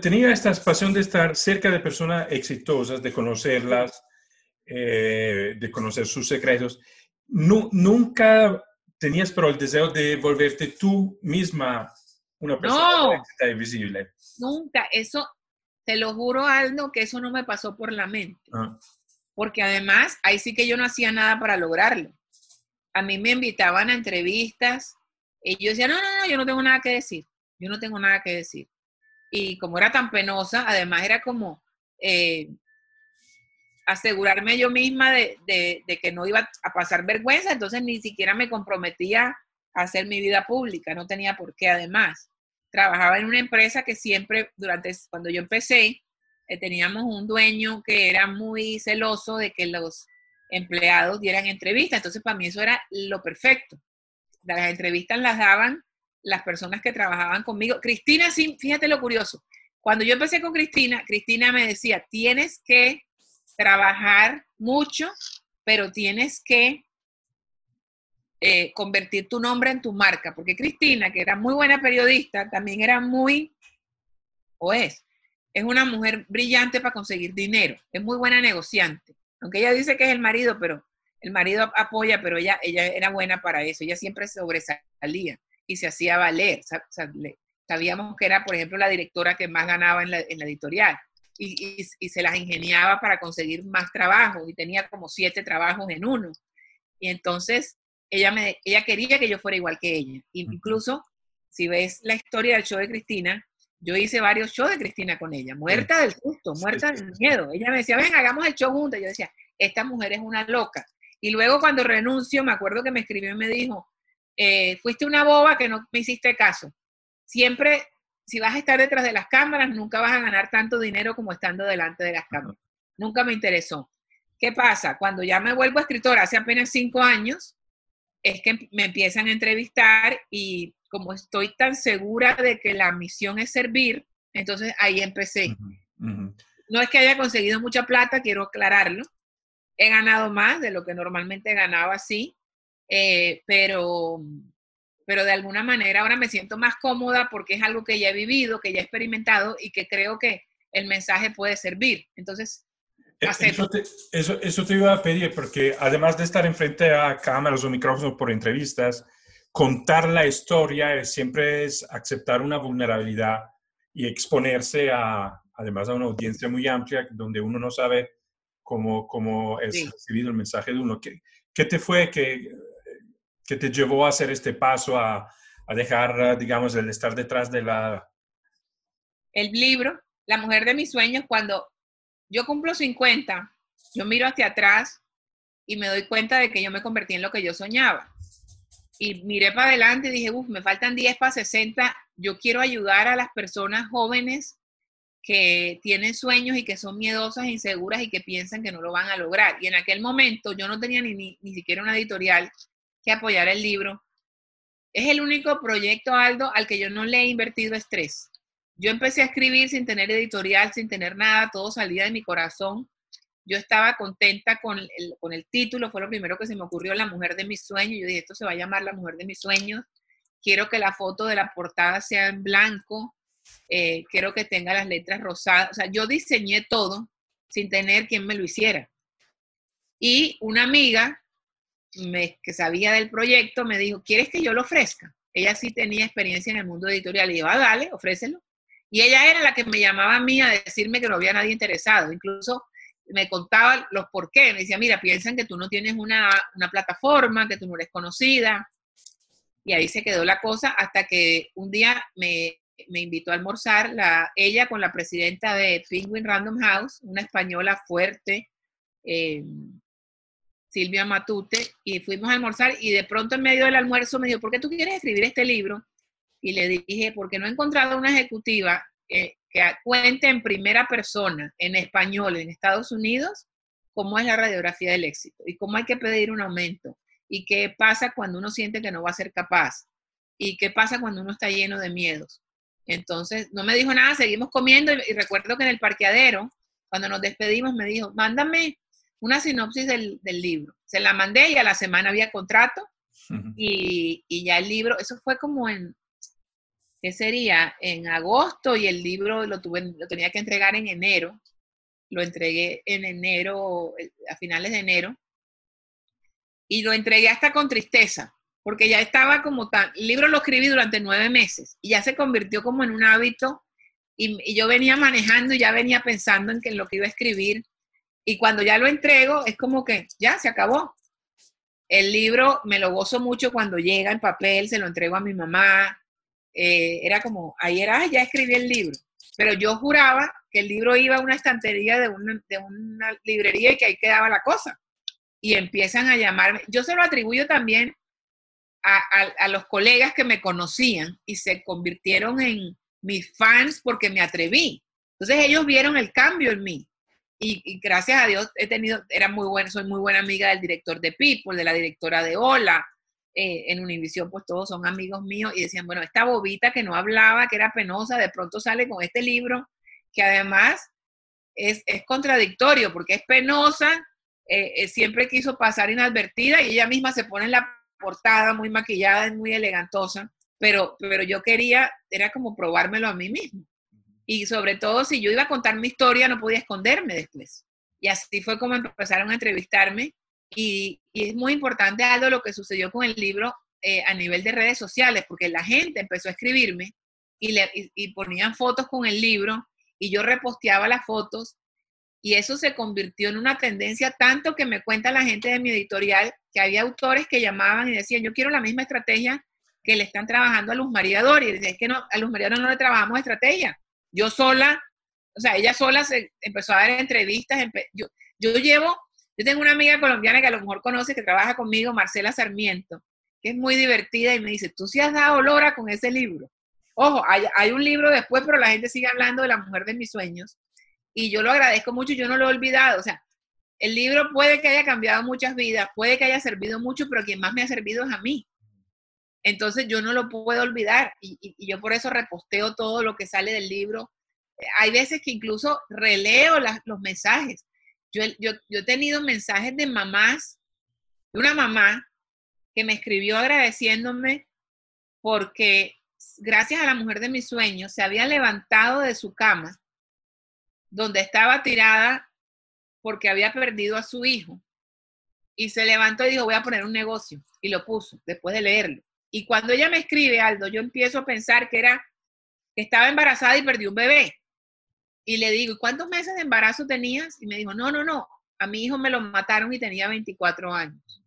Tenía esta pasión de estar cerca de personas exitosas, de conocerlas, eh, de conocer sus secretos. Nunca tenías pero el deseo de volverte tú misma una persona no, visible. Nunca, eso, te lo juro, Aldo, que eso no me pasó por la mente. Ah. Porque además, ahí sí que yo no hacía nada para lograrlo. A mí me invitaban a entrevistas y yo decía, no, no, no, yo no tengo nada que decir. Yo no tengo nada que decir y como era tan penosa, además era como eh, asegurarme yo misma de, que no iba a pasar vergüenza, entonces ni siquiera me comprometía a hacer mi vida pública, no tenía por qué además. Trabajaba en una empresa que siempre, durante, cuando yo empecé, eh, teníamos un dueño que era muy celoso de que los empleados dieran entrevistas, entonces para mí eso era lo perfecto. Las entrevistas las daban las personas que trabajaban conmigo. Cristina, sí, fíjate lo curioso. Cuando yo empecé con Cristina, Cristina me decía, tienes que trabajar mucho, pero tienes que eh, convertir tu nombre en tu marca, porque Cristina, que era muy buena periodista, también era muy, o es, es una mujer brillante para conseguir dinero, es muy buena negociante, aunque ella dice que es el marido, pero el marido apoya, pero ella, ella era buena para eso, ella siempre sobresalía y se hacía valer. sabíamos que era, por ejemplo, la directora que más ganaba en la, editorial y, se las ingeniaba para conseguir más trabajo y tenía como siete trabajos en uno. Y entonces ella, me, ella quería que yo fuera igual que ella. Incluso, si ves la historia del show de Cristina, yo hice varios shows de Cristina con ella, muerta del susto, muerta del miedo. Ella me decía, ven, hagamos el show juntos. Yo decía, esta mujer es una loca. Y luego cuando renuncio, me acuerdo que me escribió y me dijo, eh, fuiste una boba que no me hiciste caso. Siempre, si vas a estar detrás de las cámaras, nunca vas a ganar tanto dinero como estando delante de las cámaras. Nunca me interesó. ¿Qué pasa? Cuando ya me vuelvo escritora, hace apenas cinco años, es que me empiezan a entrevistar y como estoy tan segura de que la misión es servir, entonces ahí empecé. No es que haya conseguido mucha plata, quiero aclararlo. He ganado más de lo que normalmente ganaba así, eh, pero, pero de alguna manera ahora me siento más cómoda porque es algo que ya he vivido, que ya he experimentado y que creo que el mensaje puede servir. Entonces, eh, eso te, eso, eso te, iba a pedir, porque además de estar enfrente a cámaras o micrófonos por entrevistas, contar la historia siempre es aceptar una vulnerabilidad y exponerse a, además, a una audiencia muy amplia donde uno no sabe cómo, cómo es recibido el mensaje de uno. ¿Qué, qué te fue que que te llevó a hacer este paso, a, a dejar, digamos, el estar detrás de la... El libro, La mujer de mis sueños, cuando yo cumplo 50, yo miro hacia atrás y me doy cuenta de que yo me convertí en lo que yo soñaba. Y miré para adelante y dije, uff, me faltan 10 para 60, yo quiero ayudar a las personas jóvenes que tienen sueños y que son miedosas, e inseguras y que piensan que no lo van a lograr. Y en aquel momento yo no tenía ni, ni, ni siquiera una editorial que apoyar el libro. Es el único proyecto, Aldo, al que yo no le he invertido estrés. Yo empecé a escribir sin tener editorial, sin tener nada, todo salía de mi corazón. Yo estaba contenta con el, con el título, fue lo primero que se me ocurrió, La mujer de mis sueños. Yo dije, esto se va a llamar La mujer de mis sueños. Quiero que la foto de la portada sea en blanco, eh, quiero que tenga las letras rosadas. O sea, yo diseñé todo sin tener quien me lo hiciera. Y una amiga que sabía del proyecto me dijo, ¿quieres que yo lo ofrezca? Ella sí tenía experiencia en el mundo editorial y dijo, ah, dale, ofrécelo. Y ella era la que me llamaba a mí a decirme que no había nadie interesado. Incluso me contaba los por qué. Me decía, mira, piensan que tú no tienes una, una plataforma, que tú no eres conocida. Y ahí se quedó la cosa hasta que un día me, me invitó a almorzar la, ella con la presidenta de Penguin Random House, una española fuerte, eh, Silvia Matute, y fuimos a almorzar y de pronto en medio del almuerzo me dijo, ¿por qué tú quieres escribir este libro? Y le dije, porque no he encontrado una ejecutiva que cuente en primera persona, en español, en Estados Unidos, cómo es la radiografía del éxito y cómo hay que pedir un aumento y qué pasa cuando uno siente que no va a ser capaz y qué pasa cuando uno está lleno de miedos. Entonces, no me dijo nada, seguimos comiendo y, recuerdo que en el parqueadero, cuando nos despedimos, me dijo, mándame una sinopsis del, libro. Se la mandé y a la semana había contrato y, y, ya el libro, eso fue como en, ¿qué sería? En agosto y el libro lo, tuve, lo tenía que entregar en enero. Lo entregué en enero, a finales de enero. Y lo entregué hasta con tristeza, porque ya estaba como tan, el libro lo escribí durante nueve meses y ya se convirtió como en un hábito y, yo venía manejando y ya venía pensando en, que en lo que iba a escribir y cuando ya lo entrego es como que ya se acabó. El libro me lo gozo mucho cuando llega en papel, se lo entrego a mi mamá. Eh, era como, ahí era, ya escribí el libro. Pero yo juraba que el libro iba a una estantería de una, de una librería y que ahí quedaba la cosa. Y empiezan a llamarme. Yo se lo atribuyo también a, los colegas que me conocían y se convirtieron en mis fans porque me atreví. Entonces ellos vieron el cambio en mí. Y, gracias a Dios he tenido, era muy buena, soy muy buena amiga del director de People, de la directora de Hola, eh, en Univision, pues todos son amigos míos y decían, bueno, esta bobita que no hablaba, que era penosa, de pronto sale con este libro, que además es, contradictorio porque es penosa, eh, eh, siempre quiso pasar inadvertida y ella misma se pone en la portada, muy maquillada, muy elegantosa, pero, pero yo quería, era como probármelo a mí mismo. Y sobre todo, si yo iba a contar mi historia, no podía esconderme después. Y así fue como empezaron a entrevistarme. Y, es muy importante algo lo que sucedió con el libro eh, a nivel de redes sociales, porque la gente empezó a escribirme y, le, y ponían fotos con el libro y yo reposteaba las fotos y eso se convirtió en una tendencia tanto que me cuenta la gente de mi editorial que había autores que llamaban y decían, yo quiero la misma estrategia que le están trabajando a Luz María. Y decía, es que no, a Luz María no le trabajamos estrategia. Yo sola, o sea, ella sola se empezó a dar entrevistas. yo, yo llevo, yo tengo una amiga colombiana que a lo mejor conoce, que trabaja conmigo, Marcela Sarmiento, que es muy divertida y me dice, tú sí has dado lora con ese libro. Ojo, hay, hay un libro después, pero la gente sigue hablando de la mujer de mis sueños y yo lo agradezco mucho, yo no lo he olvidado, o sea, el libro puede que haya cambiado muchas vidas, puede que haya servido mucho, pero quien más me ha servido es a mí. Entonces yo no lo puedo olvidar y, yo por eso reposteo todo lo que sale del libro. Hay veces que incluso releo los mensajes. Yo, yo, yo he tenido mensajes de mamás, de una mamá que me escribió agradeciéndome porque gracias a la mujer de mis sueños se había levantado de su cama donde estaba tirada porque había perdido a su hijo. Y se levantó y dijo, voy a poner un negocio. Y lo puso después de leerlo. Y cuando ella me escribe, Aldo, yo empiezo a pensar que era que estaba embarazada y perdió un bebé. Y le digo, cuántos meses de embarazo tenías? Y me dijo, no, no, no, a mi hijo me lo mataron y tenía 24 años.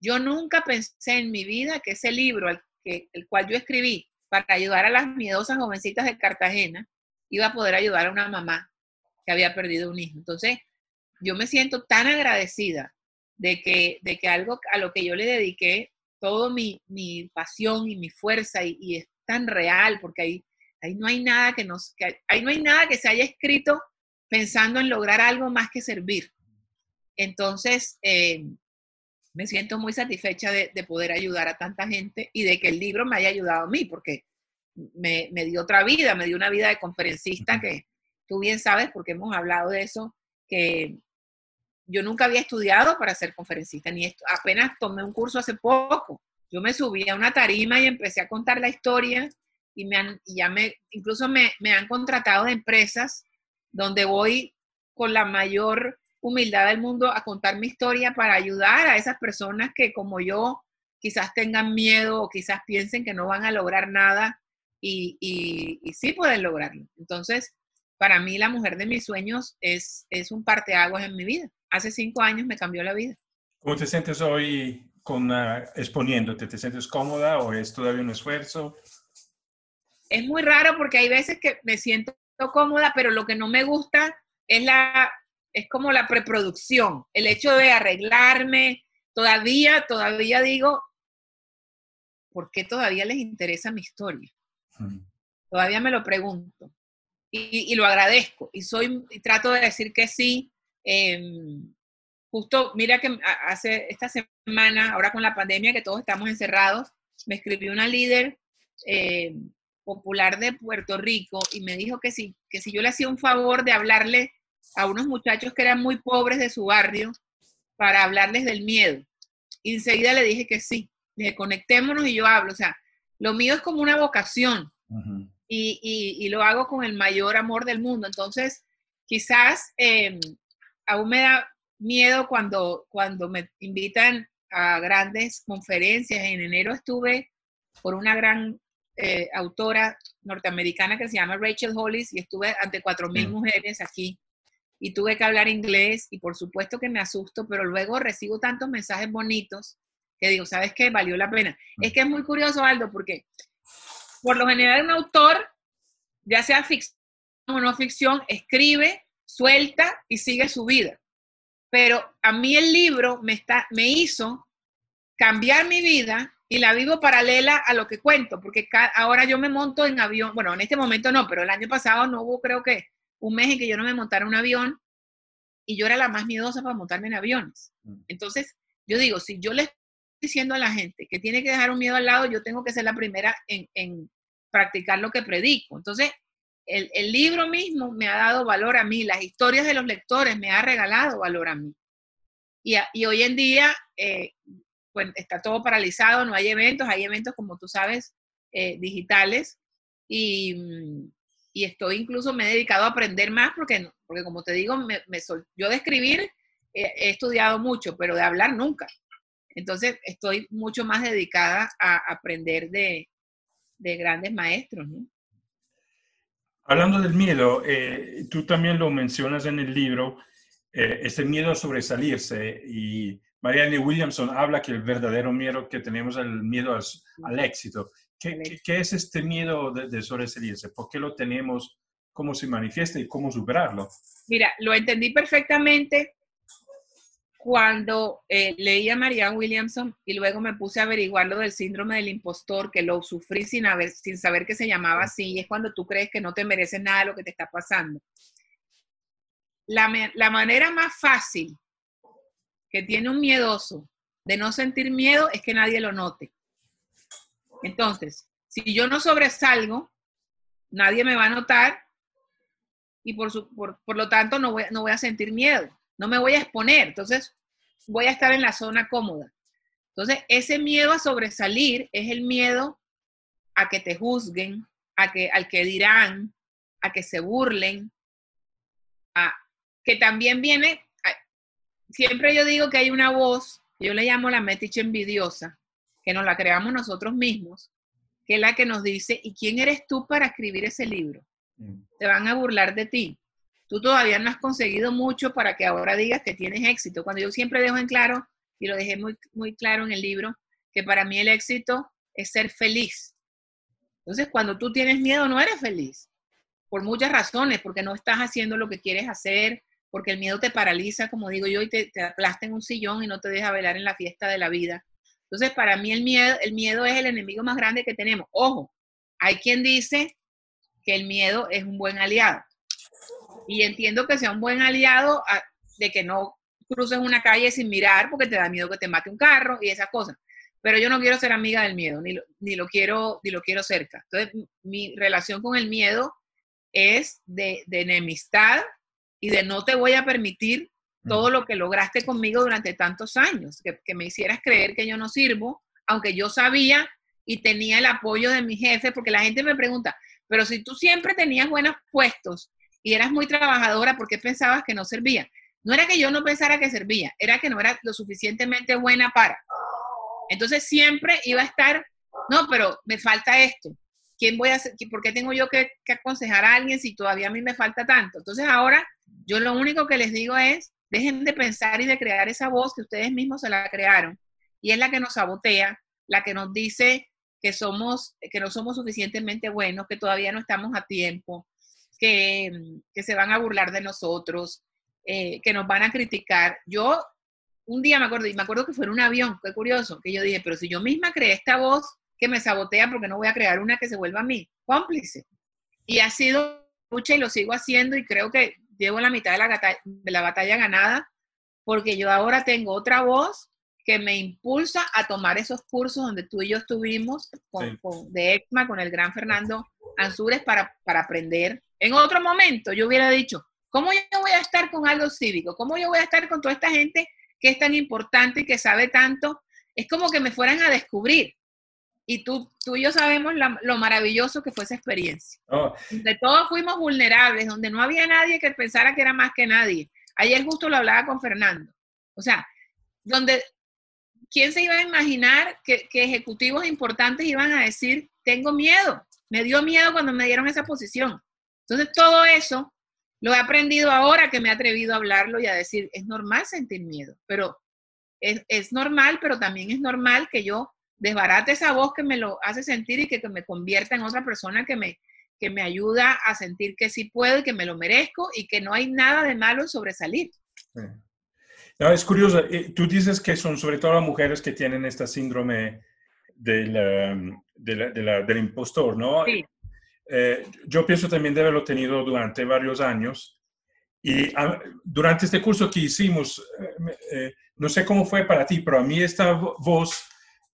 Yo nunca pensé en mi vida que ese libro, que, el cual yo escribí para ayudar a las miedosas jovencitas de Cartagena, iba a poder ayudar a una mamá que había perdido un hijo. Entonces, yo me siento tan agradecida de que, de que algo a lo que yo le dediqué todo mi, pasión y mi fuerza y, es tan real, porque ahí, ahí no hay nada que nos, ahí no hay nada que se haya escrito pensando en lograr algo más que servir. Entonces, eh, me siento muy satisfecha de, poder ayudar a tanta gente y de que el libro me haya ayudado a mí, porque me, me dio otra vida, me dio una vida de conferencista que, tú bien sabes, porque hemos hablado de eso, que yo nunca había estudiado para ser conferencista, ni esto, apenas tomé un curso hace poco. Yo me subí a una tarima y empecé a contar la historia y, me han, ya me, incluso me, me han contratado de empresas donde voy con la mayor humildad del mundo a contar mi historia para ayudar a esas personas que como yo quizás tengan miedo o quizás piensen que no van a lograr nada y, y, y sí pueden lograrlo. Entonces, para mí la mujer de mis sueños es, es un parteaguas en mi vida. Hace cinco años me cambió la vida. ¿Cómo te sientes hoy con, uh, exponiéndote? ¿Te sientes cómoda o es todavía un esfuerzo? Es muy raro porque hay veces que me siento cómoda, pero lo que no me gusta es la es como la preproducción, el hecho de arreglarme. Todavía, todavía digo, ¿por qué todavía les interesa mi historia? Todavía me lo pregunto y, lo agradezco. Y soy, trato de decir que sí. Em, justo, mira que hace esta semana, ahora con la pandemia, que todos estamos encerrados, me escribió una líder em, popular de Puerto Rico y me dijo que si, que si yo le hacía un favor de hablarle a unos muchachos que eran muy pobres de su barrio para hablarles del miedo. Y enseguida le dije que sí. Le dije, conectémonos y yo hablo. O sea, lo mío es como una vocación y, lo hago con el mayor amor del mundo. Entonces, quizás em, aún me da miedo cuando, cuando me invitan a grandes conferencias. En enero estuve por una gran eh, autora norteamericana que se llama Rachel Hollis y estuve ante 4.000 mm. mujeres aquí y tuve que hablar inglés y por supuesto que me asusto, pero luego recibo tantos mensajes bonitos que digo, ¿sabes qué? Valió la pena. Mm. Es que es muy curioso, Aldo, porque por lo general un autor, ya sea ficción o no ficción, escribe, suelta y sigue su vida. Pero a mí el libro me, está, me hizo cambiar mi vida y la vivo paralela a lo que cuento, porque ahora yo me monto en avión, bueno, en este momento no, pero el año pasado no hubo creo que un mes en que yo no me montara un avión y yo era la más miedosa para montarme en aviones. Mm. Entonces, yo digo, si yo le estoy diciendo a la gente que tiene que dejar un miedo al lado, yo tengo que ser la primera en, practicar lo que predico. Entonces, el, libro mismo me ha dado valor a mí, las historias de los lectores me ha regalado valor a mí. Y, y hoy en día, eh, pues está todo paralizado, no hay eventos, hay eventos, como tú sabes, eh, digitales. Y, mm, y, estoy incluso, me he dedicado a aprender más porque, porque como te digo, me, yo de escribir he estudiado mucho, pero de hablar nunca. Entonces, estoy mucho más dedicada a aprender de, de grandes maestros. ¿no? Hablando del miedo, eh, tú también lo mencionas en el libro, eh, ese miedo a sobresalirse y Marianne Williamson habla que el verdadero miedo que tenemos es el miedo al, éxito. ¿Qué, es este miedo de, sobresalirse? ¿Por qué lo tenemos? ¿Cómo se manifiesta y cómo superarlo? Mira, lo entendí perfectamente cuando eh, leí a Marianne Williamson y luego me puse a averiguar lo del síndrome del impostor, que lo sufrí sin, sin saber que se llamaba así, y es cuando tú crees que no te mereces nada de lo que te está pasando. La, la manera más fácil que tiene un miedoso de no sentir miedo es que nadie lo note. Entonces, si yo no sobresalgo, nadie me va a notar y por, por, lo tanto no voy, no voy a sentir miedo, no me voy a exponer, entonces voy a estar en la zona cómoda. Entonces, ese miedo a sobresalir es el miedo a que te juzguen, a que, al que dirán, a que se burlen, a, que también viene siempre yo digo que hay una voz, yo le llamo la metiche envidiosa, que nos la creamos nosotros mismos, que es la que nos dice, ¿y quién eres tú para escribir ese libro? Mm. Te van a burlar de ti. Tú todavía no has conseguido mucho para que ahora digas que tienes éxito. Cuando yo siempre dejo en claro, y lo dejé muy, muy claro en el libro, que para mí el éxito es ser feliz. Entonces, cuando tú tienes miedo, no eres feliz. Por muchas razones, porque no estás haciendo lo que quieres hacer, porque el miedo te paraliza, como digo yo, y te, te aplasta en un sillón y no te deja velar en la fiesta de la vida. Entonces, para mí el miedo, el miedo es el enemigo más grande que tenemos. Ojo, hay quien dice que el miedo es un buen aliado. Y entiendo que sea un buen aliado de que no cruces una calle sin mirar porque te da miedo que te mate un carro y esas cosas. Pero yo no quiero ser amiga del miedo, ni lo, ni lo, quiero, ni lo quiero cerca. Entonces, mi relación con el miedo es de, de enemistad y de no te voy a permitir todo lo que lograste conmigo durante tantos años, que, me hicieras creer que yo no sirvo, aunque yo sabía y tenía el apoyo de mi jefe, porque la gente me pregunta, pero si tú siempre tenías buenos puestos y eras muy trabajadora, ¿por qué pensabas que no servía? No era que yo no pensara que servía, era que no era lo suficientemente buena para. Entonces siempre iba a estar, no, pero me falta esto. ¿Quién voy a hacer? ¿Por qué tengo yo que, aconsejar a alguien si todavía a mí me falta tanto? Entonces ahora yo lo único que les digo es, dejen de pensar y de crear esa voz que ustedes mismos se la crearon. Y es la que nos sabotea, la que nos dice que, somos, que no somos suficientemente buenos, que todavía no estamos a tiempo, que, se van a burlar de nosotros, eh, que nos van a criticar. Yo un día me acuerdo, y me acuerdo que fue en un avión, qué curioso, que yo dije, pero si yo misma creé esta voz que me sabotea, porque no voy a crear una que se vuelva a mí, cómplice. Y ha sido lucha y lo sigo haciendo y creo que llevo la mitad de la batalla ganada porque yo ahora tengo otra voz que me impulsa a tomar esos cursos donde tú y yo estuvimos con, de ECMA, con el gran Fernando Ansures para, para aprender. En otro momento yo hubiera dicho, ¿cómo yo voy a estar con algo cívico? ¿Cómo yo voy a estar con toda esta gente que es tan importante y que sabe tanto? Es como que me fueran a descubrir. Y tú, tú y yo sabemos lo maravilloso que fue esa experiencia. Oh. Donde todos fuimos vulnerables, donde no había nadie que pensara que era más que nadie. Ayer justo lo hablaba con Fernando. O sea, donde ¿quién se iba a imaginar que, ejecutivos importantes iban a decir, tengo miedo? Me dio miedo cuando me dieron esa posición. Entonces, todo eso lo he aprendido ahora que me he atrevido a hablarlo y a decir, es normal sentir miedo, pero es, normal, pero también es normal que yo desbarate esa voz que me lo hace sentir y que, me convierta en otra persona que me, que me ayuda a sentir que sí puedo y que me lo merezco y que no hay nada de malo en sobresalir. No, es curioso, eh, tú dices que son sobre todo las mujeres que tienen este síndrome del, um, del impostor, ¿no? Sí. Eh, yo pienso también de haberlo tenido durante varios años. Y ah, durante este curso que hicimos, eh, no sé cómo fue para ti, pero a mí esta voz,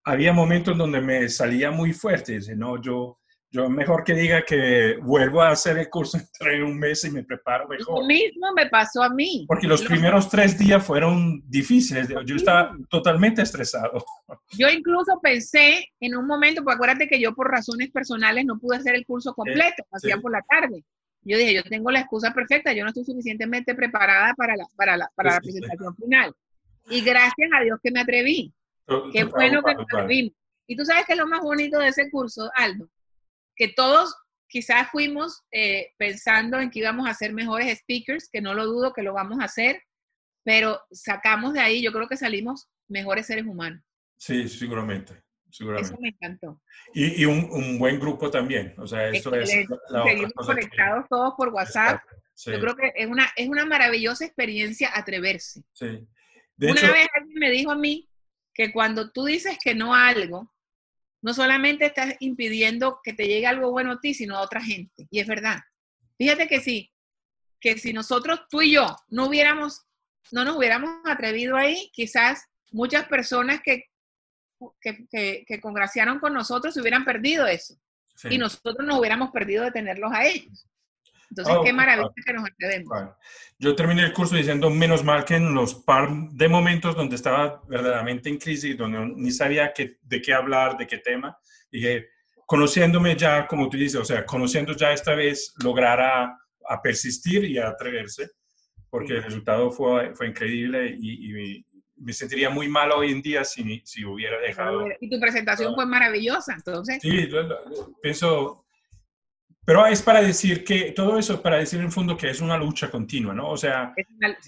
había momentos donde me salía muy fuerte, ¿no? Yo, yo mejor que diga que vuelvo a hacer el curso <laughs> en un mes y me preparo mejor. Lo mismo me pasó a mí. Porque los primeros tres días fueron difíciles. Yo estaba totalmente estresado. Yo incluso pensé en un momento, pues acuérdate que yo por razones personales no pude hacer el curso completo, hacía por la tarde. Yo dije, yo tengo la excusa perfecta, yo no estoy suficientemente preparada para la, para la, para la presentación final. Y gracias a Dios que me atreví. Qué bueno que me atreví. Y tú sabes que es lo más bonito de ese curso, Aldo, que todos quizás fuimos eh, pensando en que íbamos a ser mejores speakers, que no lo dudo que lo vamos a hacer, pero sacamos de ahí, yo creo que salimos mejores seres humanos. Sí, seguramente. seguramente. Eso me encantó. Y, un, buen grupo también. O sea, eso es Seguimos conectados todos por WhatsApp. Yo creo que es una, es una maravillosa experiencia atreverse. Sí. una vez alguien me dijo a mí que cuando tú dices que no a algo, no solamente estás impidiendo que te llegue algo bueno a ti, sino a otra gente. Y es verdad. Fíjate que sí, que si nosotros, tú y yo, no hubiéramos, no nos hubiéramos atrevido ahí, quizás muchas personas que, que, congraciaron con nosotros se hubieran perdido eso. Y nosotros nos hubiéramos perdido de tenerlos a ellos. Entonces, oh, qué maravilla que nos atrevemos. Yo terminé el curso diciendo, menos mal que en los par de momentos donde estaba verdaderamente en crisis, donde ni sabía qué, de qué hablar, de qué tema, dije, conociéndome ya, como tú dices, o sea, conociendo ya esta vez, lograr a, persistir y a atreverse, porque el resultado fue, fue increíble y, me sentiría muy mal hoy en día si, si hubiera dejado. Y tu presentación fue maravillosa, entonces. Sí, pienso, pero es para decir que, todo eso es para decir en fondo que es una lucha continua, ¿no? O sea,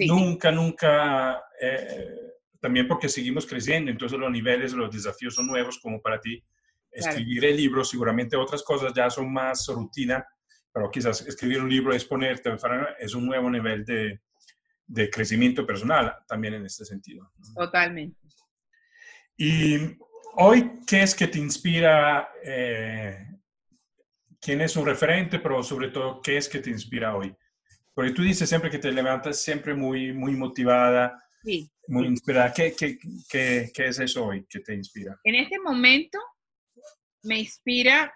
nunca, nunca, eh, también porque seguimos creciendo, entonces los niveles, los desafíos son nuevos como para ti. Escribir el libro, seguramente otras cosas ya son más rutina, pero quizás escribir un libro, exponerte, es un nuevo nivel de, de crecimiento personal también en este sentido. Totalmente. Y hoy, ¿qué es que te inspira eh, quién es un referente, pero sobre todo, qué es que te inspira hoy. Porque tú dices siempre que te levantas siempre muy, muy motivada, sí. muy inspirada. ¿Qué, qué, qué, qué es eso hoy que te inspira? En este momento me inspira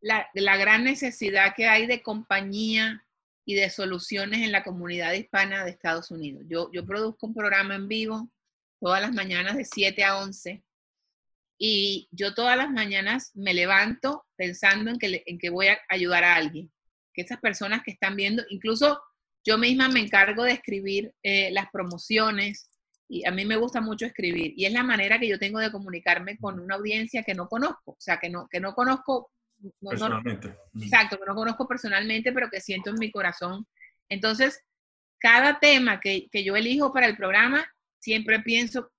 la, la, gran necesidad que hay de compañía y de soluciones en la comunidad hispana de Estados Unidos. Yo, yo produzco un programa en vivo todas las mañanas de 7 a 11 y yo todas las mañanas me levanto pensando en que, en que voy a ayudar a alguien, que esas personas que están viendo, incluso yo misma me encargo de escribir eh, las promociones y a mí me gusta mucho escribir y es la manera que yo tengo de comunicarme con una audiencia que no conozco, o sea, que no, que no conozco personalmente. exacto, que no conozco personalmente, pero que siento en mi corazón. Entonces, cada tema que, que yo elijo para el programa, siempre pienso,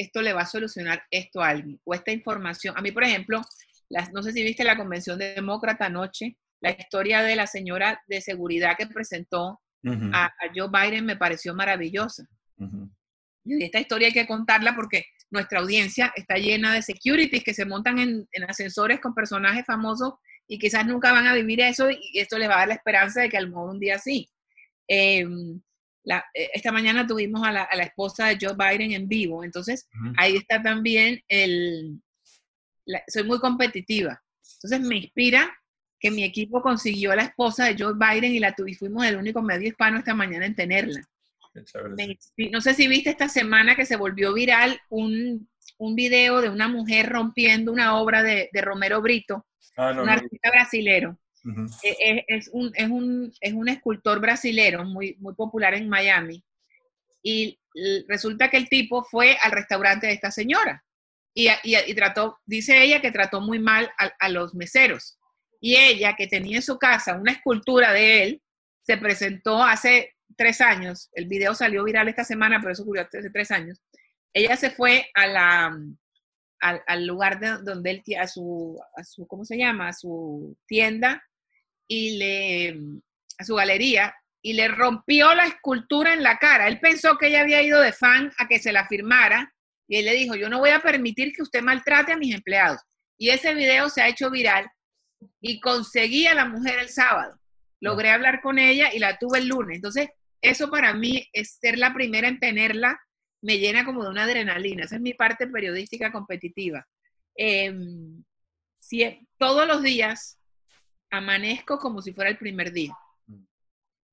esto le va a solucionar esto a alguien o esta información. A mí, por ejemplo, las, no sé si viste la convención demócrata anoche, la historia de la señora de seguridad que presentó a, Joe Biden me pareció maravillosa. Y esta historia hay que contarla porque nuestra audiencia está llena de securities que se montan en, ascensores con personajes famosos y quizás nunca van a vivir eso y esto les va a dar la esperanza de que a lo mejor un día sí. Em, eh, esta mañana tuvimos a la, esposa de Joe Biden en vivo, entonces ahí está también el... soy muy competitiva, entonces me inspira que mi equipo consiguió a la esposa de Joe Biden y la tuvimos, fuimos el único medio hispano esta mañana en tenerla. no sé si viste esta semana que se volvió viral un, un video de una mujer rompiendo una obra de, de Romero Brito, ah, un artista brasilero. E, es, un, es, un, es, un, escultor brasilero muy, muy popular en Miami. Y resulta que el tipo fue al restaurante de esta señora y, y, trató, dice ella que trató muy mal a, a, los meseros. Y ella, que tenía en su casa una escultura de él, se presentó hace tres años, el video salió viral esta semana, pero eso ocurrió hace tres años. Ella se fue a la, al, al lugar de, donde él, a su, a su, ¿cómo se llama? A su tienda y le, a su galería y le rompió la escultura en la cara. Él pensó que ella había ido de fan a que se la firmara y él le dijo, yo no voy a permitir que usted maltrate a mis empleados. Y ese video se ha hecho viral y conseguí a la mujer el sábado. Logré hablar con ella y la tuve el lunes. Entonces, eso para mí es ser la primera en tenerla, me llena como de una adrenalina. Esa es mi parte periodística competitiva. Em, si, todos los días amanezco como si fuera el primer día. Mm.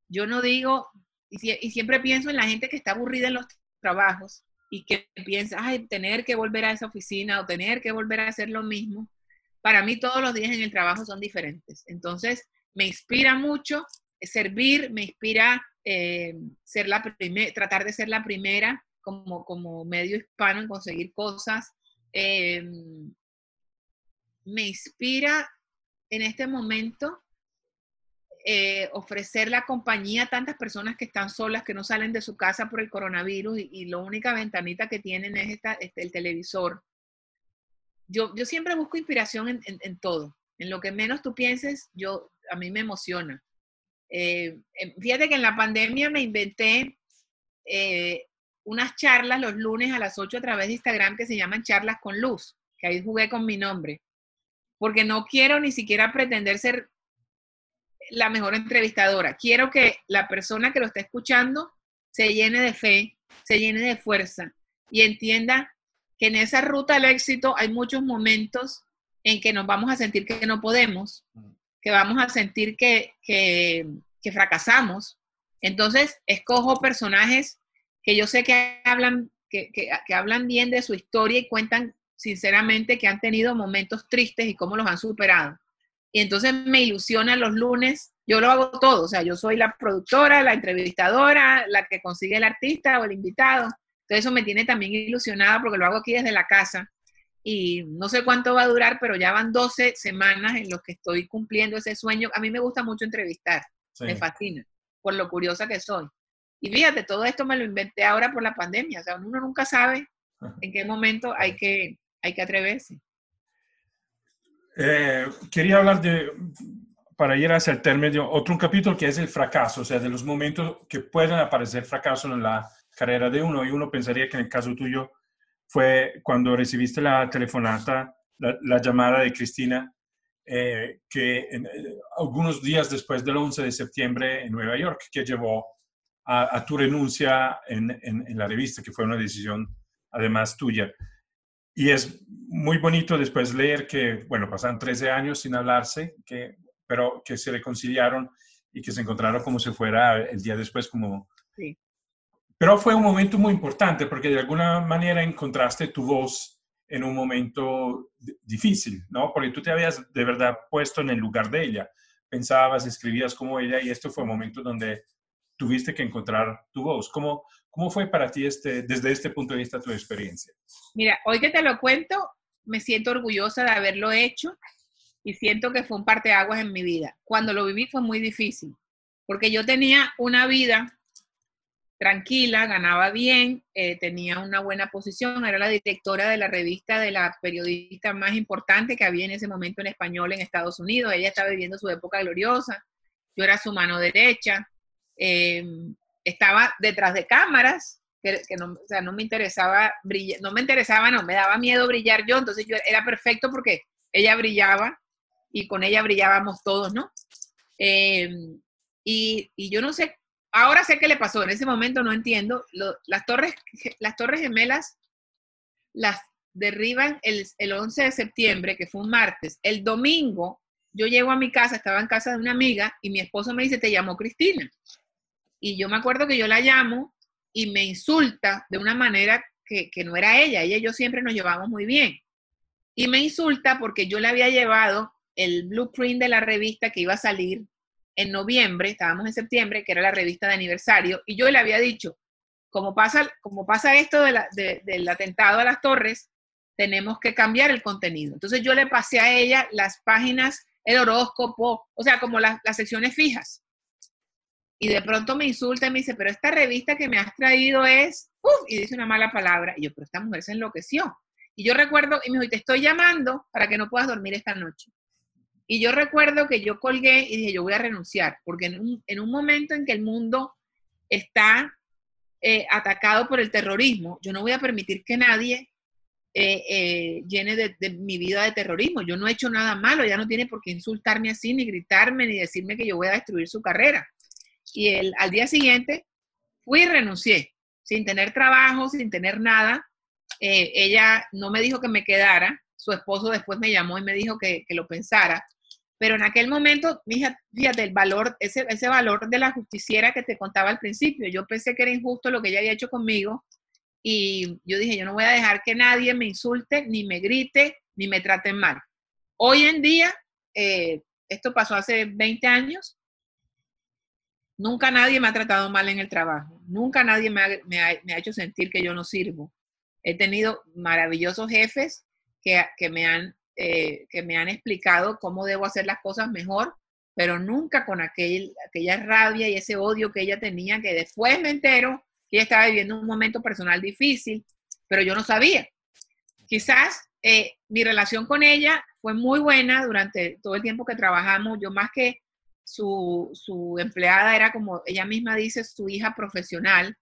Yo no digo, y, siempre pienso en la gente que está aburrida en los trabajos y que piensa, ay, tener que volver a esa oficina o tener que volver a hacer lo mismo. Para mí todos los días en el trabajo son diferentes. Entonces, me inspira mucho servir, me inspira eh, ser la tratar de ser la primera como, como medio hispano en conseguir cosas. Eh, me inspira en este momento eh, ofrecer la compañía a tantas personas que están solas, que no salen de su casa por el coronavirus y, la única ventanita que tienen es esta, este, el televisor. Yo, yo siempre busco inspiración en, todo. En lo que menos tú pienses, yo, a mí me emociona. Eh, em, fíjate que en la pandemia me inventé eh, unas charlas los lunes a las 8 a través de Instagram que se llaman charlas con luz, que ahí jugué con mi nombre porque no quiero ni siquiera pretender ser la mejor entrevistadora. Quiero que la persona que lo está escuchando se llene de fe, se llene de fuerza y entienda que en esa ruta al éxito hay muchos momentos en que nos vamos a sentir que no podemos, que vamos a sentir que, fracasamos. Entonces, escojo personajes que yo sé que hablan, que, que hablan bien de su historia y cuentan sinceramente, que han tenido momentos tristes y cómo los han superado. Y entonces me ilusiona los lunes, yo lo hago todo, o sea, yo soy la productora, la entrevistadora, la que consigue el artista o el invitado. Entonces eso me tiene también ilusionada porque lo hago aquí desde la casa. Y no sé cuánto va a durar, pero ya van 12 semanas en los que estoy cumpliendo ese sueño. A mí me gusta mucho entrevistar, me fascina, por lo curiosa que soy. Y fíjate, todo esto me lo inventé ahora por la pandemia, o sea, uno nunca sabe <laughs> en qué momento hay que hay que atreverse. Eh, quería hablar de, para ir hacia el término, otro capítulo que es el fracaso, o sea, de los momentos que pueden aparecer fracasos en la carrera de uno. Y uno pensaría que en el caso tuyo fue cuando recibiste la telefonata, la, llamada de Cristina, eh, que eh, algunos días después del 11 de septiembre en Nueva York, que llevó a, tu renuncia en, en, la revista, que fue una decisión además tuya. Y es muy bonito después leer que, bueno, pasaron 13 años sin hablarse, que, pero que se reconciliaron y que se encontraron como si fuera el día después, como... Sí. Pero fue un momento muy importante porque de alguna manera encontraste tu voz en un momento difícil, ¿no? Porque tú te habías de verdad puesto en el lugar de ella, pensabas, escribías como ella y esto fue un momento donde tuviste que encontrar tu voz. ¿Cómo, cómo fue para ti este, desde este punto de vista tu experiencia? Mira, hoy que te lo cuento, me siento orgullosa de haberlo hecho y siento que fue un parteaguas en mi vida. Cuando lo viví fue muy difícil, porque yo tenía una vida tranquila, ganaba bien, eh, tenía una buena posición, era la directora de la revista de la periodista más importante que había en ese momento en español en Estados Unidos. Ella estaba viviendo su época gloriosa, yo era su mano derecha. Eh, estaba detrás de cámaras, que, no, o sea, no me interesaba brillar, no me interesaba, no, me daba miedo brillar yo, entonces yo era perfecto porque ella brillaba y con ella brillábamos todos, ¿no? Em, y, y, yo no sé, ahora sé qué le pasó, en ese momento no entiendo. las, torres, las torres gemelas las derriban el, el 11 de septiembre, que fue un martes. El domingo yo llego a mi casa, estaba en casa de una amiga y mi esposo me dice, te llamó Cristina. Y yo me acuerdo que yo la llamo y me insulta de una manera que, que no era ella. Ella y yo siempre nos llevamos muy bien. Y me insulta porque yo le había llevado el blueprint de la revista que iba a salir en noviembre, estábamos en septiembre, que era la revista de aniversario, y yo le había dicho, como pasa, como pasa esto del atentado a las torres, tenemos que cambiar el contenido. Entonces yo le pasé a ella las páginas, el horóscopo, o sea, como las, secciones fijas. Y de pronto me insulta y me dice, pero esta revista que me has traído es, ¡uf! y dice una mala palabra. Y yo, pero esta mujer se enloqueció. Y yo recuerdo, y me dijo, te estoy llamando para que no puedas dormir esta noche. Y yo recuerdo que yo colgué y dije, yo voy a renunciar, porque en un, momento en que el mundo está eh, atacado por el terrorismo, yo no voy a permitir que nadie eh, eh, llene de, mi vida de terrorismo. Yo no he hecho nada malo, ya no tiene por qué insultarme así, ni gritarme, ni decirme que yo voy a destruir su carrera. Y el, al día siguiente fui y renuncié, sin tener trabajo, sin tener nada. ella no me dijo que me quedara, su esposo después me llamó y me dijo que, que lo pensara, pero en aquel momento, fíjate, el valor, ese, ese valor de la justiciera que te contaba al principio, yo pensé que era injusto lo que ella había hecho conmigo y yo dije, yo no voy a dejar que nadie me insulte, ni me grite, ni me trate mal. Hoy en día, eh, esto pasó hace 20 años, nunca nadie me ha tratado mal en el trabajo, nunca nadie me ha, hecho sentir que yo no sirvo. He tenido maravillosos jefes que, que me han eh, que me han explicado cómo debo hacer las cosas mejor, pero nunca con aquel, aquella rabia y ese odio que ella tenía, que después me entero que ella estaba viviendo un momento personal difícil, pero yo no sabía. Quizás eh, mi relación con ella fue muy buena durante todo el tiempo que trabajamos. Yo más que su, su empleada era como ella misma dice, su hija profesional,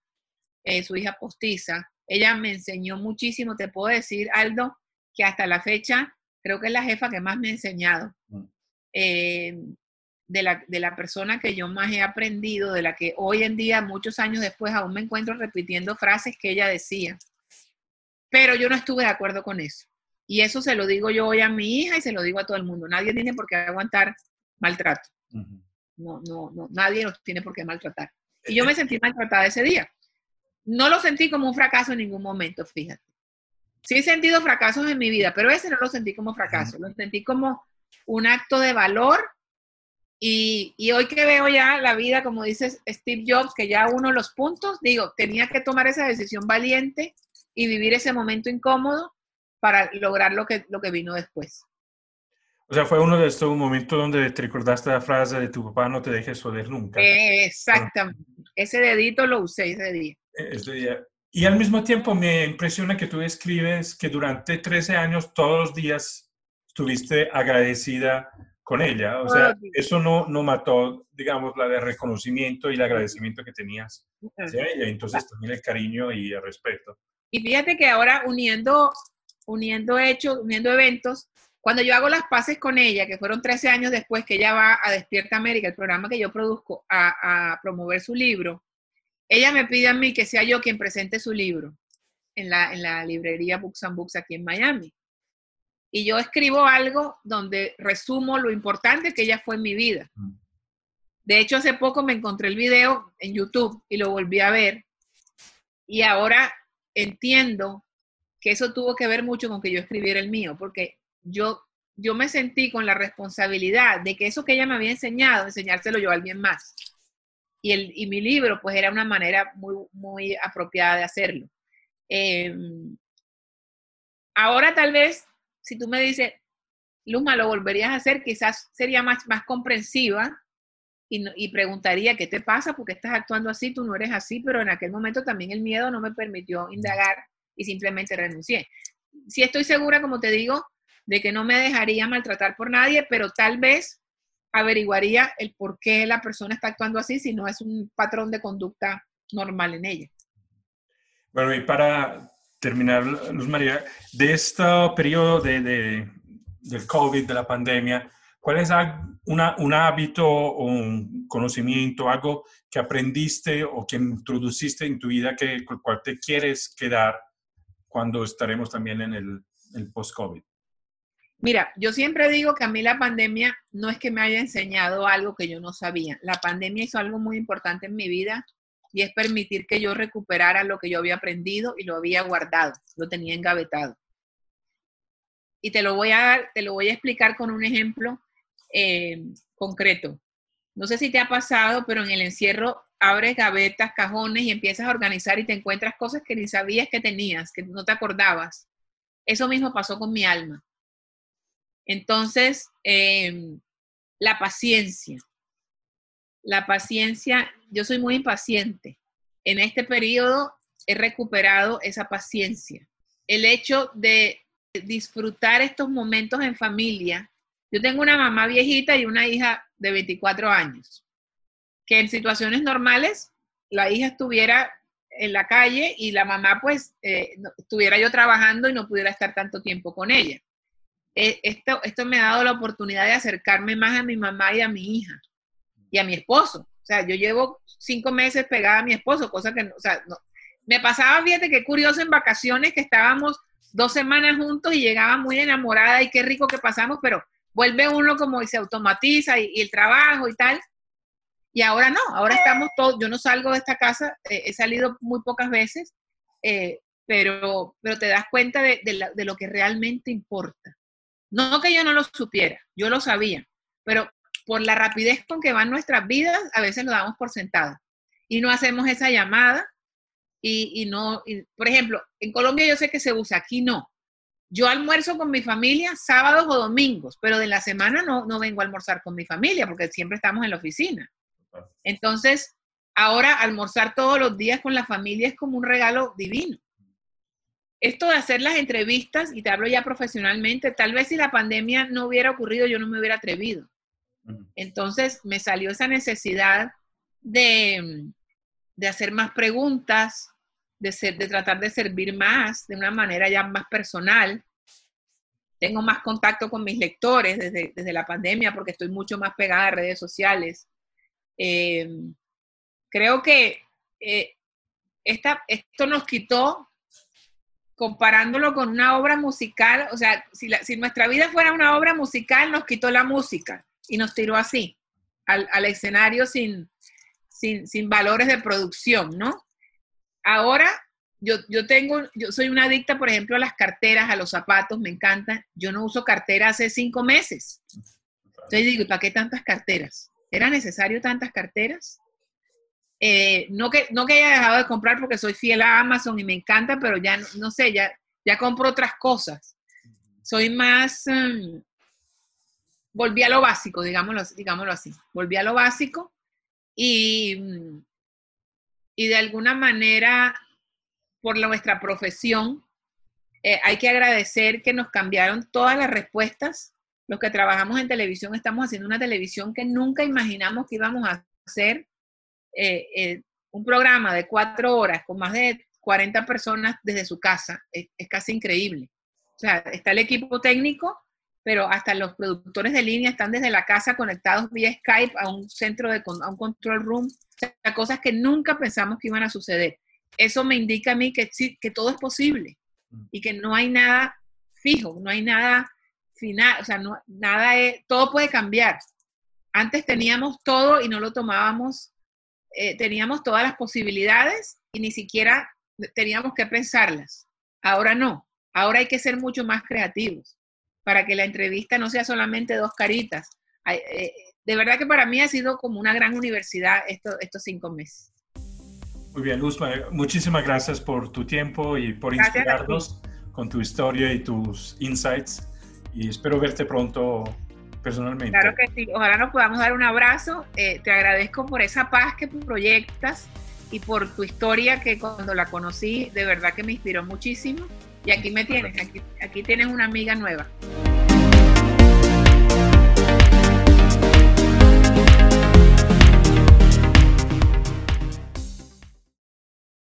eh, su hija postiza. Ella me enseñó muchísimo, te puedo decir, Aldo, que hasta la fecha creo que es la jefa que más me ha enseñado. Mm. Eh, de, la, de la persona que yo más he aprendido, de la que hoy en día, muchos años después, aún me encuentro repitiendo frases que ella decía. Pero yo no estuve de acuerdo con eso. Y eso se lo digo yo hoy a mi hija y se lo digo a todo el mundo. Nadie tiene por qué aguantar maltrato. No, no, no, nadie nos tiene por qué maltratar. Y yo me sentí maltratada ese día. No lo sentí como un fracaso en ningún momento, fíjate. Sí he sentido fracasos en mi vida, pero ese no lo sentí como fracaso, lo sentí como un acto de valor. Y, y, hoy que veo ya la vida, como dice Steve Jobs, que ya uno de los puntos, digo, tenía que tomar esa decisión valiente y vivir ese momento incómodo para lograr lo que, lo que vino después. O sea, fue uno de estos momentos donde te recordaste la frase de tu papá, no te dejes joder nunca. exactamente. Ese dedito lo usé ese día. Ese día. Y al mismo tiempo me impresiona que tú escribes que durante 13 años todos los días estuviste agradecida con ella. O sea, eso no, no mató, digamos, la de reconocimiento y el agradecimiento que tenías hacia ella. Entonces también el cariño y el respeto. Y fíjate que ahora uniendo, uniendo hechos, uniendo eventos, cuando yo hago las paces con ella, que fueron 13 años después que ella va a Despierta América, el programa que yo produzco, a, a promover su libro, ella me pide a mí que sea yo quien presente su libro en la, en la librería Books and Books aquí en Miami. Y yo escribo algo donde resumo lo importante que ella fue en mi vida. Mm. De hecho, hace poco me encontré el video en YouTube y lo volví a ver. Y ahora entiendo que eso tuvo que ver mucho con que yo escribiera el mío, porque yo, yo me sentí con la responsabilidad de que eso que ella me había enseñado, enseñárselo yo a alguien más y, el, y mi libro pues era una manera muy, muy apropiada de hacerlo. Em, ahora tal vez, si tú me dices, Luma, ¿lo volverías a hacer? Quizás sería más, más comprensiva y, y, preguntaría, ¿qué te pasa? ¿Por qué estás actuando así? Tú no eres así, pero en aquel momento también el miedo no me permitió indagar y simplemente renuncié. Sí estoy segura, como te digo, de que no me dejaría maltratar por nadie, pero tal vez averiguaría el por qué la persona está actuando así si no es un patrón de conducta normal en ella. Bueno, y para terminar, Luz María, de este periodo de, de, del COVID, de la pandemia, ¿cuál es una, un hábito o un conocimiento, algo que aprendiste o que introduciste en tu vida que cual te quieres quedar cuando estaremos también en el, el post-COVID? Mira, yo siempre digo que a mí la pandemia no es que me haya enseñado algo que yo no sabía. La pandemia hizo algo muy importante en mi vida y es permitir que yo recuperara lo que yo había aprendido y lo había guardado, lo tenía engavetado. Y te lo voy a dar, te lo voy a explicar con un ejemplo eh, concreto. No sé si te ha pasado, pero en el encierro abres gavetas, cajones y empiezas a organizar y te encuentras cosas que ni sabías que tenías, que no te acordabas. Eso mismo pasó con mi alma. Entonces, em, la paciencia. La paciencia, yo soy muy impaciente. En este periodo he recuperado esa paciencia. El hecho de disfrutar estos momentos en familia. Yo tengo una mamá viejita y una hija de 24 años, que en situaciones normales la hija estuviera en la calle y la mamá pues eh, estuviera yo trabajando y no pudiera estar tanto tiempo con ella. Eh, esto, esto me ha dado la oportunidad de acercarme más a mi mamá y a mi hija y a mi esposo. O sea, yo llevo cinco meses pegada a mi esposo, cosa que, o sea, no, me pasaba, fíjate qué curioso en vacaciones que estábamos dos semanas juntos y llegaba muy enamorada y qué rico que pasamos, pero vuelve uno como y se automatiza y, el trabajo y tal. Y ahora no, ahora estamos todos, yo no salgo de esta casa, eh, he salido muy pocas veces, eh, pero, pero te das cuenta de, de, lo que realmente importa. No que yo no lo supiera, yo lo sabía, pero por la rapidez con que van nuestras vidas, a veces lo damos por sentado. Y no hacemos esa llamada y, no, por ejemplo, en Colombia yo sé que se usa, aquí no. Yo almuerzo con mi familia sábados o domingos, pero de la semana no, no vengo a almorzar con mi familia porque siempre estamos en la oficina. Entonces, ahora almorzar todos los días con la familia es como un regalo divino esto de hacer las entrevistas, y te hablo ya profesionalmente, tal vez si la pandemia no hubiera ocurrido, yo no me hubiera atrevido. Entonces me salió esa necesidad de, hacer más preguntas, de, ser, de tratar de servir más, de una manera ya más personal. Tengo más contacto con mis lectores desde, la pandemia porque estoy mucho más pegada a redes sociales. Eh, creo que eh, esto nos quitó comparándolo con una obra musical, o sea, si, nuestra vida fuera una obra musical, nos quitó la música y nos tiró así, al, escenario sin, valores de producción, ¿no? Ahora, yo, yo tengo, yo soy una adicta, por ejemplo, a las carteras, a los zapatos, me encantan. Yo no uso cartera hace cinco meses. Entonces digo, ¿para qué tantas carteras? ¿Era necesario tantas carteras? Eh, no, que, no que haya dejado de comprar porque soy fiel a Amazon y me encanta, pero ya no, sé, ya, ya compro otras cosas. Soy más, um, volví a lo básico, digámoslo, digámoslo así, volví a lo básico y, y de alguna manera, por nuestra profesión, eh, hay que agradecer que nos cambiaron todas las respuestas. Los que trabajamos en televisión estamos haciendo una televisión que nunca imaginamos que íbamos a hacer eh, eh, un programa de cuatro horas con más de 40 personas desde su casa es, casi increíble. O sea, está el equipo técnico, pero hasta los productores de línea están desde la casa conectados vía Skype a un centro de a un control room, o sea, cosas que nunca pensamos que iban a suceder. Eso me indica a mí que, que todo es posible y que no hay nada fijo, no hay nada final, o sea, no, nada es, todo puede cambiar. Antes teníamos todo y no lo tomábamos eh, teníamos todas las posibilidades y ni siquiera teníamos que pensarlas. Ahora no, ahora hay que ser mucho más creativos para que la entrevista no sea solamente dos caritas. Eh, de verdad que para mí ha sido como una gran universidad estos cinco meses. Muy bien, Luz, muchísimas gracias por tu tiempo y por inspirarnos con tu historia y tus insights. Y espero verte pronto personalmente. Claro que sí, ojalá nos podamos dar un abrazo. Eh, te agradezco por esa paz que proyectas y por tu historia que cuando la conocí de verdad que me inspiró muchísimo. Y aquí me tienes, aquí, aquí tienes una amiga nueva.